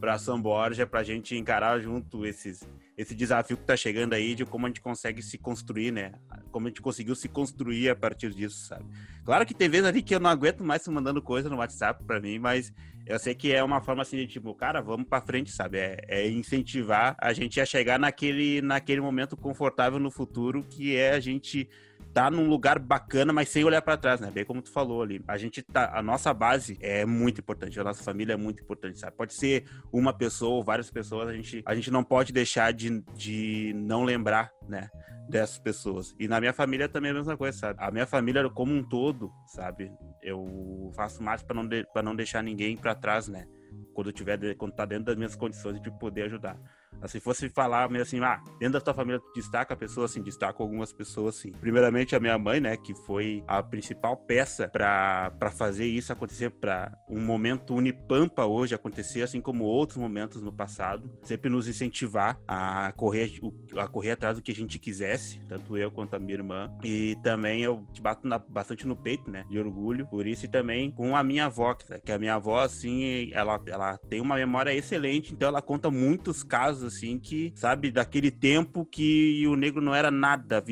pra São Borja, pra gente encarar junto esses, esse desafio que está chegando aí de como a gente consegue se construir, né? Como a gente conseguiu se construir a partir disso, sabe? Claro que tem vezes ali que eu não aguento mais se mandando coisa no WhatsApp para mim, mas eu sei que é uma forma assim de tipo, cara, vamos para frente, sabe? É, é, incentivar a gente a chegar naquele, naquele momento confortável no futuro que é a gente tá num lugar bacana, mas sem olhar para trás, né? Bem como tu falou ali. A gente tá, a nossa base é muito importante, a nossa família é muito importante, sabe? Pode ser uma pessoa ou várias pessoas, a gente, a gente não pode deixar de, de não lembrar, né? Dessas pessoas. E na minha família também é a mesma coisa, sabe? A minha família como um todo, sabe? Eu faço mais para não, de, não deixar ninguém para trás, né? Quando tiver, quando tá dentro das minhas condições de poder ajudar. Se fosse falar meio assim, ah, dentro da tua família tu destaca a pessoa, assim, destaca algumas pessoas, assim. Primeiramente, a minha mãe, né, que foi a principal peça para fazer isso acontecer, para um momento Unipampa hoje acontecer, assim como outros momentos no passado. Sempre nos incentivar a correr, a correr atrás do que a gente quisesse, tanto eu quanto a minha irmã. E também eu te bato na, bastante no peito, né, de orgulho por isso e também com a minha avó, que a minha avó, assim, ela, ela tem uma memória excelente, então ela conta muitos casos, assim, que, sabe, daquele tempo que o negro não era nada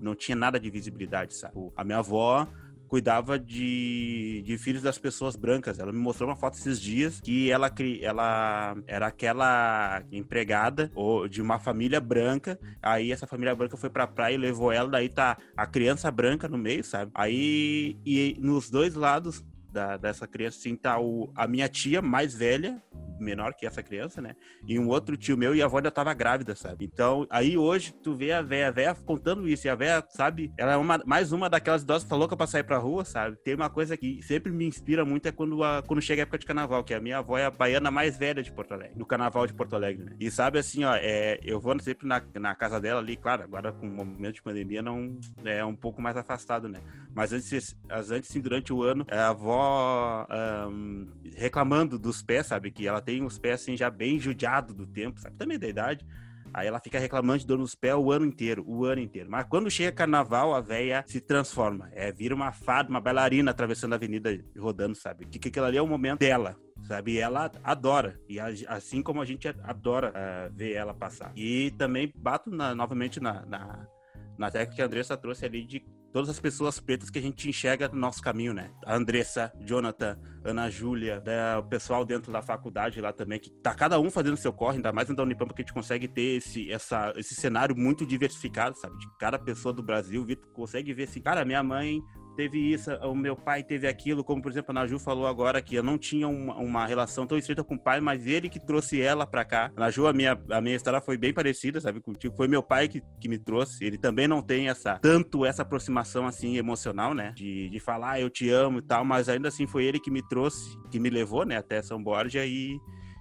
não tinha nada de visibilidade, sabe? A minha avó cuidava de, de filhos das pessoas brancas. Ela me mostrou uma foto esses dias que ela, ela era aquela empregada ou de uma família branca. Aí essa família branca foi pra praia e levou ela. Daí tá a criança branca no meio, sabe? Aí e nos dois lados da, dessa criança, assim, tá o, a minha tia mais velha, menor que essa criança, né? E um outro tio meu e a avó ainda tava grávida, sabe? Então, aí hoje tu vê a véia, a véia contando isso, e a véia, sabe? Ela é uma, mais uma daquelas idosas que tá louca pra sair pra rua, sabe? Tem uma coisa que sempre me inspira muito é quando, a, quando chega a época de carnaval, que a minha avó é a baiana mais velha de Porto Alegre, no carnaval de Porto Alegre, né? E sabe assim, ó, é, eu vou sempre na, na casa dela ali, claro, agora com o momento de pandemia não é um pouco mais afastado, né? Mas antes, antes sim, durante o ano, a avó um, reclamando dos pés, sabe? Que ela tem os pés assim já bem judiados do tempo, sabe? Também da idade. Aí ela fica reclamando de dor nos pés o ano inteiro, o ano inteiro. Mas quando chega carnaval, a véia se transforma. É, vira uma fada, uma bailarina atravessando a avenida rodando, sabe? Que, que aquilo ali é o momento dela, sabe? E ela adora. E a, assim como a gente adora uh, ver ela passar. E também bato na, novamente na, na, na técnica que a Andressa trouxe ali de todas as pessoas pretas que a gente enxerga no nosso caminho, né? A Andressa, Jonathan, Ana Júlia, né? o pessoal dentro da faculdade lá também, que tá cada um fazendo seu corre, ainda mais no da Unipampa que a gente consegue ter esse, essa, esse cenário muito diversificado, sabe? De cada pessoa do Brasil, Vitor consegue ver assim, cara, minha mãe teve isso, o meu pai teve aquilo, como por exemplo a Naju falou agora que eu não tinha uma, uma relação tão estreita com o pai, mas ele que trouxe ela para cá. A Naju, a minha, a minha história foi bem parecida, sabe, contigo. Foi meu pai que, que me trouxe. Ele também não tem essa, tanto essa aproximação assim emocional, né, de, de falar ah, eu te amo e tal, mas ainda assim foi ele que me trouxe, que me levou, né, até São Borja e,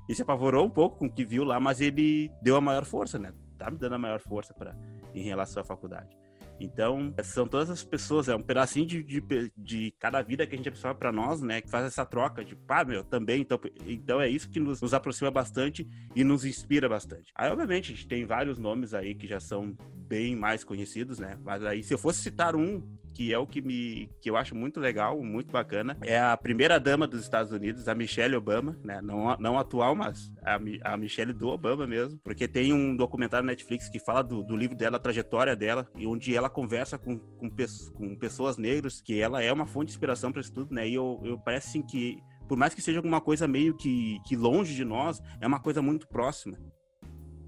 e se apavorou um pouco com o que viu lá, mas ele deu a maior força, né, tá me dando a maior força para em relação à faculdade. Então, são todas as pessoas, é um pedacinho de, de, de cada vida que a gente absorve para nós, né? Que faz essa troca de, pá, meu, também. Então, então é isso que nos, nos aproxima bastante e nos inspira bastante. Aí, obviamente, a gente tem vários nomes aí que já são bem mais conhecidos, né? Mas aí, se eu fosse citar um que é o que me que eu acho muito legal, muito bacana. É a primeira dama dos Estados Unidos, a Michelle Obama, né? Não, não atual, mas a, a Michelle do Obama mesmo, porque tem um documentário na Netflix que fala do, do livro dela, a trajetória dela, e onde ela conversa com, com, com pessoas negras, que ela é uma fonte de inspiração para isso tudo, né? E eu, eu parece assim que por mais que seja alguma coisa meio que, que longe de nós, é uma coisa muito próxima.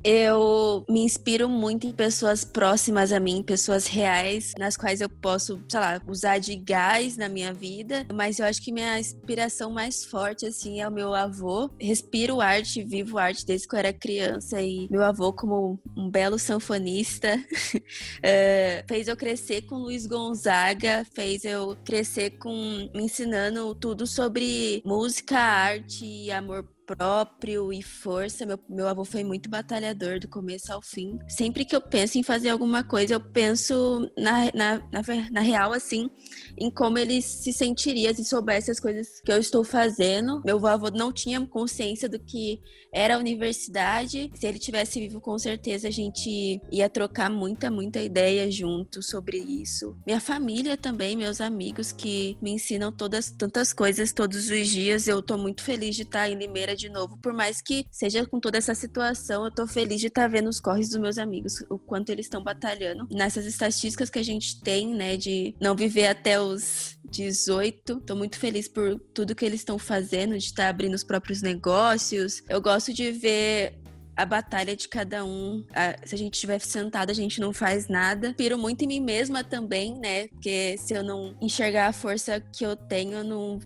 Eu me inspiro muito em pessoas próximas a mim, pessoas reais, nas quais eu posso, sei lá, usar de gás na minha vida. Mas eu acho que minha inspiração mais forte, assim, é o meu avô. Respiro arte, vivo arte desde que eu era criança. E meu avô, como um belo sanfonista, uh, *laughs* fez eu crescer com Luiz Gonzaga, fez eu crescer com me ensinando tudo sobre música, arte e amor próprio e força. Meu, meu avô foi muito batalhador do começo ao fim. Sempre que eu penso em fazer alguma coisa, eu penso na, na, na, na real, assim, em como ele se sentiria se soubesse as coisas que eu estou fazendo. Meu avô não tinha consciência do que era a universidade. Se ele tivesse vivo, com certeza a gente ia trocar muita, muita ideia junto sobre isso. Minha família também, meus amigos que me ensinam todas tantas coisas todos os dias. Eu tô muito feliz de estar em Limeira de novo, por mais que seja com toda essa situação, eu tô feliz de estar vendo os corres dos meus amigos, o quanto eles estão batalhando. Nessas estatísticas que a gente tem, né, de não viver até os 18. Tô muito feliz por tudo que eles estão fazendo, de estar abrindo os próprios negócios. Eu gosto de ver a batalha de cada um. se a gente estiver sentado, a gente não faz nada. Piro muito em mim mesma também, né? Porque se eu não enxergar a força que eu tenho, eu não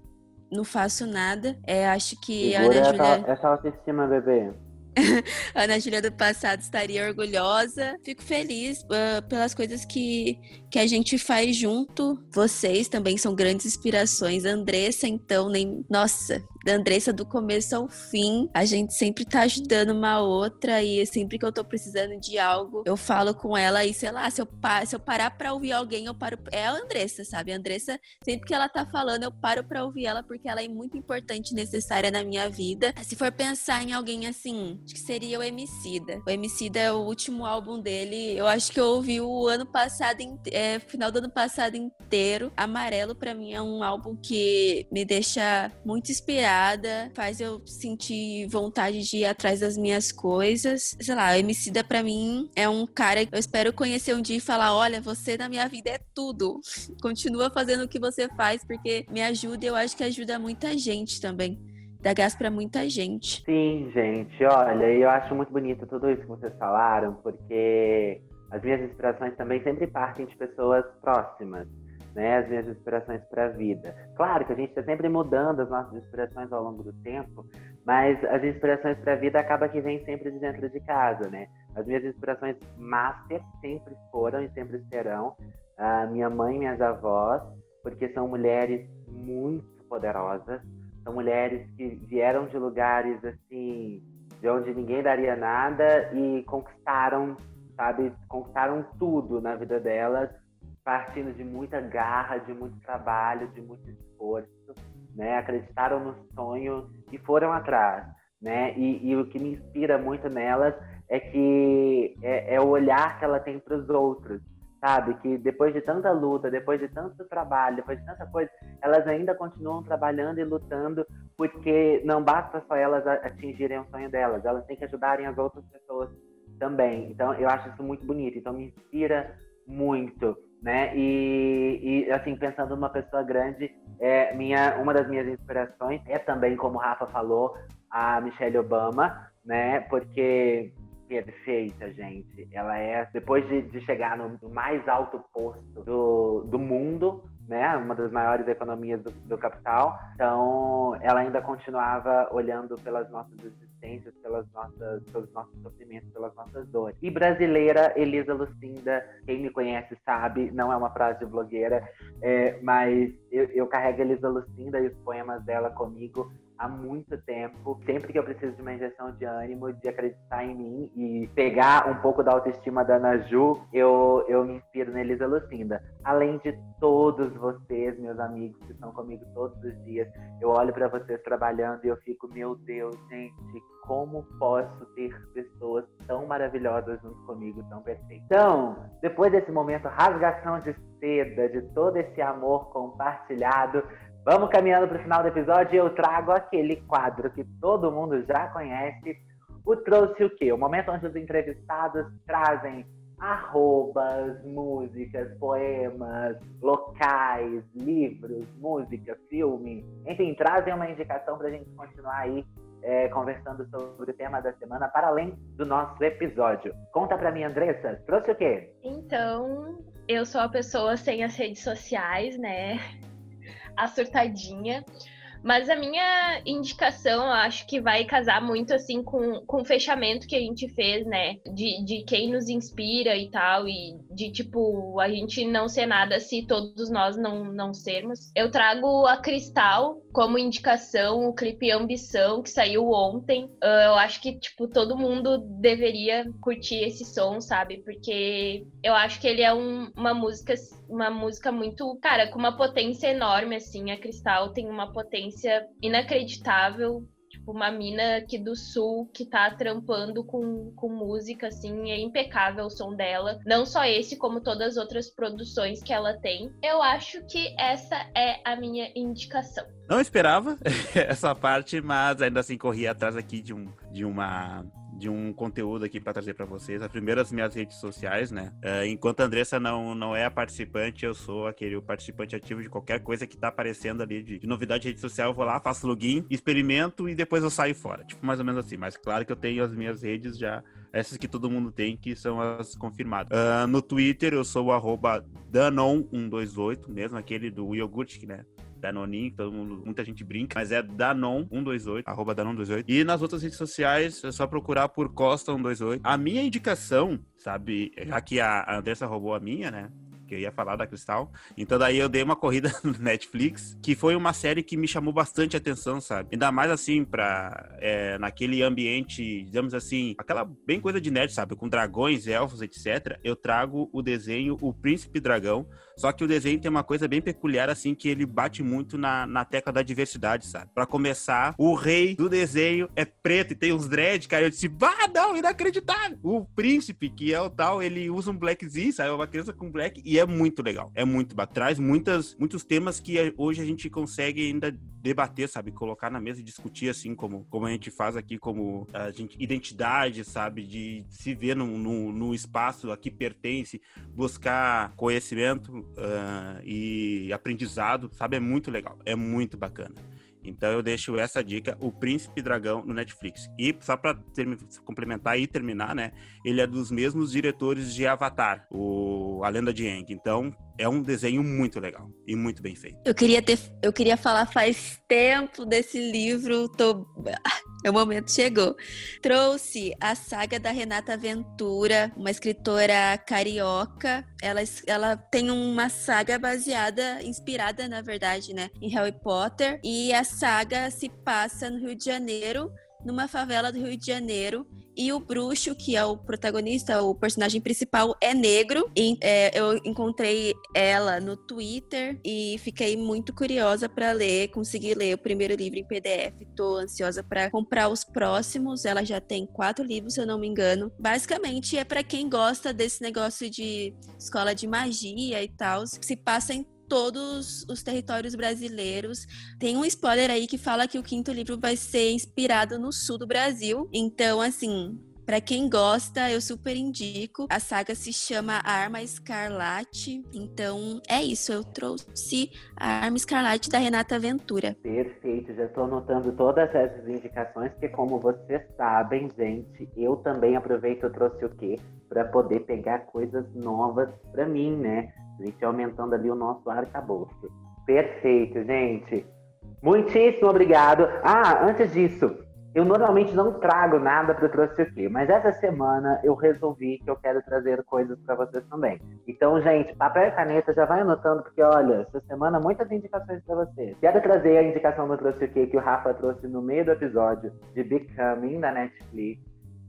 não faço nada. É, acho que Segura a Ana Júlia... essa autoestima, bebê. *laughs* Ana Júlia do passado estaria orgulhosa. Fico feliz uh, pelas coisas que, que a gente faz junto. Vocês também são grandes inspirações. Andressa, então, nem. Nossa, da Andressa do começo ao fim. A gente sempre tá ajudando uma outra e sempre que eu tô precisando de algo, eu falo com ela e sei lá, se eu, se eu parar pra ouvir alguém, eu paro. É a Andressa, sabe? A Andressa, sempre que ela tá falando, eu paro pra ouvir ela porque ela é muito importante e necessária na minha vida. Se for pensar em alguém assim, acho que seria o Emicida. O Emicida é o último álbum dele. Eu acho que eu ouvi o ano passado, é, final do ano passado inteiro. Amarelo, para mim, é um álbum que me deixa muito inspirada, faz eu sentir vontade de ir atrás das minhas coisas. Sei lá, o Emicida para mim é um cara que eu espero conhecer um dia e falar: olha, você na minha vida é tudo. *laughs* Continua fazendo o que você faz, porque me ajuda e eu acho que ajuda muita gente também dá gás para muita gente. Sim, gente. Olha, eu acho muito bonito tudo isso que vocês falaram, porque as minhas inspirações também sempre partem de pessoas próximas, né? As minhas inspirações para a vida. Claro que a gente está sempre mudando as nossas inspirações ao longo do tempo, mas as inspirações para a vida acaba que vem sempre de dentro de casa, né? As minhas inspirações master sempre foram e sempre serão a minha mãe e minhas avós, porque são mulheres muito poderosas, são mulheres que vieram de lugares assim, de onde ninguém daria nada e conquistaram, sabe, conquistaram tudo na vida delas, partindo de muita garra, de muito trabalho, de muito esforço, né? Acreditaram no sonho e foram atrás, né? E, e o que me inspira muito nelas é que é, é o olhar que ela tem para os outros, sabe? Que depois de tanta luta, depois de tanto trabalho, depois de tanta coisa, elas ainda continuam trabalhando e lutando, porque não basta só elas atingirem o sonho delas, elas têm que ajudarem as outras pessoas também. Então, eu acho isso muito bonito. Então, me inspira muito, né? E, e assim, pensando numa pessoa grande, é minha, uma das minhas inspirações é também, como o Rafa falou, a Michelle Obama, né? Porque perfeita, gente. Ela é, depois de, de chegar no, mais alto posto do, do mundo, né, uma das maiores economias do, do, capital. Então, ela ainda continuava olhando pelas nossas existências, pelas nossas, pelos nossos sofrimentos, pelas nossas dores. E brasileira, Elisa Lucinda, quem me conhece sabe, não é uma frase de blogueira, é, mas eu, eu carrego Elisa Lucinda e os poemas dela comigo há muito tempo. Sempre que eu preciso de uma injeção de ânimo, de acreditar em mim e pegar um pouco da autoestima da Ana Ju, eu, eu me inspiro na Elisa Lucinda. Além de todos vocês, meus amigos, que estão comigo todos os dias, eu olho para vocês trabalhando e eu fico, meu Deus, gente, como posso ter pessoas tão maravilhosas junto comigo, tão perfeitas. Então, depois desse momento rasgação de seda, de todo esse amor compartilhado, Vamos caminhando para o final do episódio e eu trago aquele quadro que todo mundo já conhece. O Trouxe o quê? O momento onde os entrevistados trazem arrobas, músicas, poemas, locais, livros, música, filme. Enfim, trazem uma indicação para a gente continuar aí é, conversando sobre o tema da semana para além do nosso episódio. Conta para mim, Andressa, trouxe o quê? Então, eu sou a pessoa sem as redes sociais, né? A surtadinha. Mas a minha indicação, eu acho que vai casar muito assim com, com o fechamento que a gente fez, né? De, de quem nos inspira e tal, e de tipo, a gente não ser nada se todos nós não, não sermos. Eu trago a Cristal como indicação, o clipe Ambição, que saiu ontem. Uh, eu acho que, tipo, todo mundo deveria curtir esse som, sabe? Porque eu acho que ele é um, uma música, uma música muito, cara, com uma potência enorme, assim. A Cristal tem uma potência inacreditável tipo, uma mina aqui do sul que tá trampando com, com música, assim, é impecável o som dela. Não só esse, como todas as outras produções que ela tem. Eu acho que essa é a minha indicação. Não esperava *laughs* essa parte, mas ainda assim corri atrás aqui de, um, de uma de um conteúdo aqui para trazer para vocês. A primeira as minhas redes sociais, né? Uh, enquanto a Andressa não, não é a participante, eu sou aquele participante ativo de qualquer coisa que tá aparecendo ali de, de, novidade de rede social. Eu vou lá, faço login, experimento e depois eu saio fora. Tipo, mais ou menos assim. Mas claro que eu tenho as minhas redes já essas que todo mundo tem, que são as confirmadas. Uh, no Twitter, eu sou o Danon128, mesmo aquele do iogurte, né? Danoninho, todo mundo, muita gente brinca, mas é Danon128, arroba Danon128. E nas outras redes sociais é só procurar por Costa128. A minha indicação, sabe, já que a Andressa roubou a minha, né? que eu ia falar da Cristal. Então daí eu dei uma corrida *laughs* no Netflix, que foi uma série que me chamou bastante atenção, sabe? Ainda mais assim, pra, é, naquele ambiente, digamos assim, aquela bem coisa de nerd, sabe? Com dragões, elfos, etc. Eu trago o desenho O Príncipe Dragão, só que o desenho tem uma coisa bem peculiar, assim, que ele bate muito na, na tecla da diversidade, sabe? Pra começar, o rei do desenho é preto e tem uns dread, cara. Eu disse, bah, não, inacreditável! O príncipe, que é o tal, ele usa um blackzinho, sabe? Uma criança com black, e é muito legal. É muito bacana. Traz muitas, muitos temas que hoje a gente consegue ainda debater, sabe? Colocar na mesa e discutir, assim, como, como a gente faz aqui, como a gente, identidade, sabe? De se ver no, no, no espaço a que pertence, buscar conhecimento uh, e aprendizado, sabe? É muito legal. É muito bacana. Então eu deixo essa dica, O Príncipe Dragão no Netflix. E só para complementar e terminar, né? Ele é dos mesmos diretores de Avatar, o A Lenda de Aang. Então é um desenho muito legal e muito bem feito. Eu queria ter, eu queria falar faz tempo desse livro, tô *laughs* o momento chegou. Trouxe a saga da Renata Ventura, uma escritora carioca. Ela, ela tem uma saga baseada, inspirada, na verdade, né, em Harry Potter. E a saga se passa no Rio de Janeiro, numa favela do Rio de Janeiro. E o bruxo, que é o protagonista, o personagem principal, é negro. E, é, eu encontrei ela no Twitter e fiquei muito curiosa para ler, conseguir ler o primeiro livro em PDF. Tô ansiosa para comprar os próximos. Ela já tem quatro livros, se eu não me engano. Basicamente é para quem gosta desse negócio de escola de magia e tal. Se passa em todos os territórios brasileiros. Tem um spoiler aí que fala que o quinto livro vai ser inspirado no sul do Brasil. Então, assim, para quem gosta, eu super indico. A saga se chama Arma Escarlate. Então, é isso. Eu trouxe a Arma Escarlate da Renata Ventura. Perfeito. Já estou anotando todas essas indicações, porque como vocês sabem, gente, eu também aproveito e trouxe o quê? Para poder pegar coisas novas para mim, né? A gente aumentando ali o nosso arcabouço. Perfeito, gente. Muitíssimo obrigado. Ah, antes disso, eu normalmente não trago nada para o Trouxe o Quê, mas essa semana eu resolvi que eu quero trazer coisas para vocês também. Então, gente, papel e caneta já vai anotando, porque olha, essa semana muitas indicações para vocês. Quero trazer a indicação do Trouxe o Quê que o Rafa trouxe no meio do episódio de Becoming da Netflix.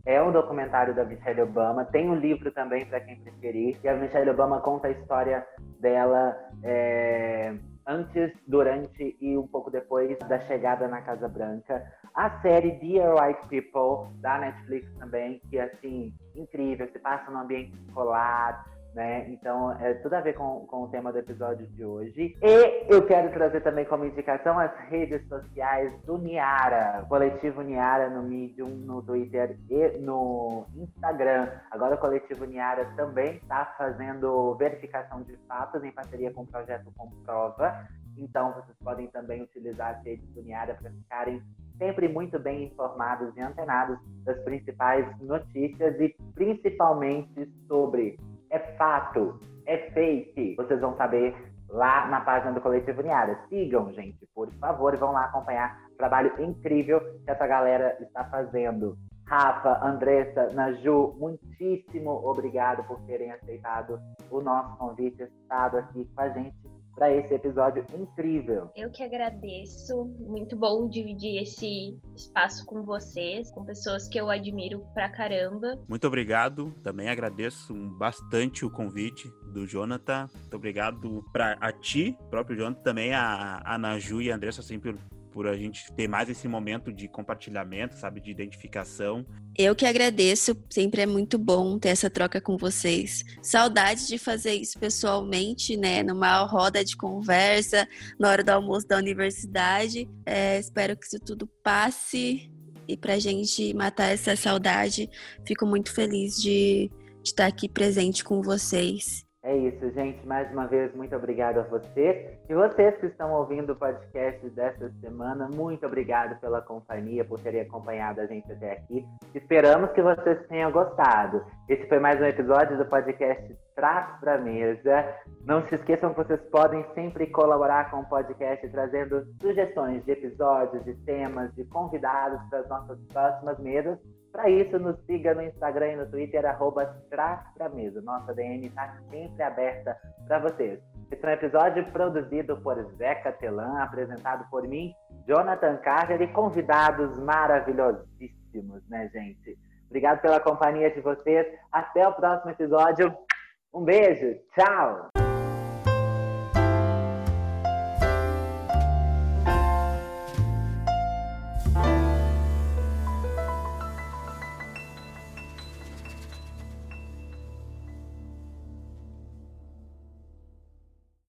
É um documentário da Michelle Obama. Tem um livro também para quem preferir. E a Michelle Obama conta a história dela é, antes, durante e um pouco depois da chegada na Casa Branca. A série Dear White People da Netflix também, que assim incrível. Se passa no ambiente escolar né? Então, é tudo a ver com, com o tema do episódio de hoje. E eu quero trazer também como indicação as redes sociais do Niara, coletivo Niara no Medium, no Twitter e no Instagram. Agora o coletivo Niara também está fazendo verificação de fatos em parceria com o projeto Comprova. Então, vocês podem também utilizar as redes do Niara para ficarem sempre muito bem informados e antenados das principais notícias e principalmente sobre é fato, é fake. Vocês vão saber lá na página do Coletivo Niara. Sigam, gente, por favor, vão lá acompanhar o trabalho incrível que essa galera está fazendo. Rafa, Andressa, Naju, muitíssimo obrigado por terem aceitado o nosso convite, estado aqui com a gente para esse episódio incrível. Eu que agradeço. Muito bom dividir esse espaço com vocês, com pessoas que eu admiro pra caramba. Muito obrigado. Também agradeço bastante o convite do Jonathan. Muito obrigado para a ti, próprio Jonathan, também a, a Naju e a Andressa sempre por a gente ter mais esse momento de compartilhamento, sabe, de identificação. Eu que agradeço, sempre é muito bom ter essa troca com vocês. Saudade de fazer isso pessoalmente, né, numa roda de conversa, na hora do almoço da universidade. É, espero que isso tudo passe e para a gente matar essa saudade, fico muito feliz de, de estar aqui presente com vocês. É isso, gente. Mais uma vez, muito obrigado a você. E vocês que estão ouvindo o podcast dessa semana, muito obrigado pela companhia, por terem acompanhado a gente até aqui. Esperamos que vocês tenham gostado. Esse foi mais um episódio do podcast Traz para Mesa. Não se esqueçam que vocês podem sempre colaborar com o podcast, trazendo sugestões de episódios, de temas, de convidados para as nossas próximas mesas. Para isso, nos siga no Instagram e no Twitter, arroba Traz Pra Mesa. Nossa DM está sempre aberta para vocês. Esse é um episódio produzido por Zeca Telan, apresentado por mim, Jonathan Carter e convidados maravilhosíssimos, né, gente? Obrigado pela companhia de vocês. Até o próximo episódio. Um beijo. Tchau.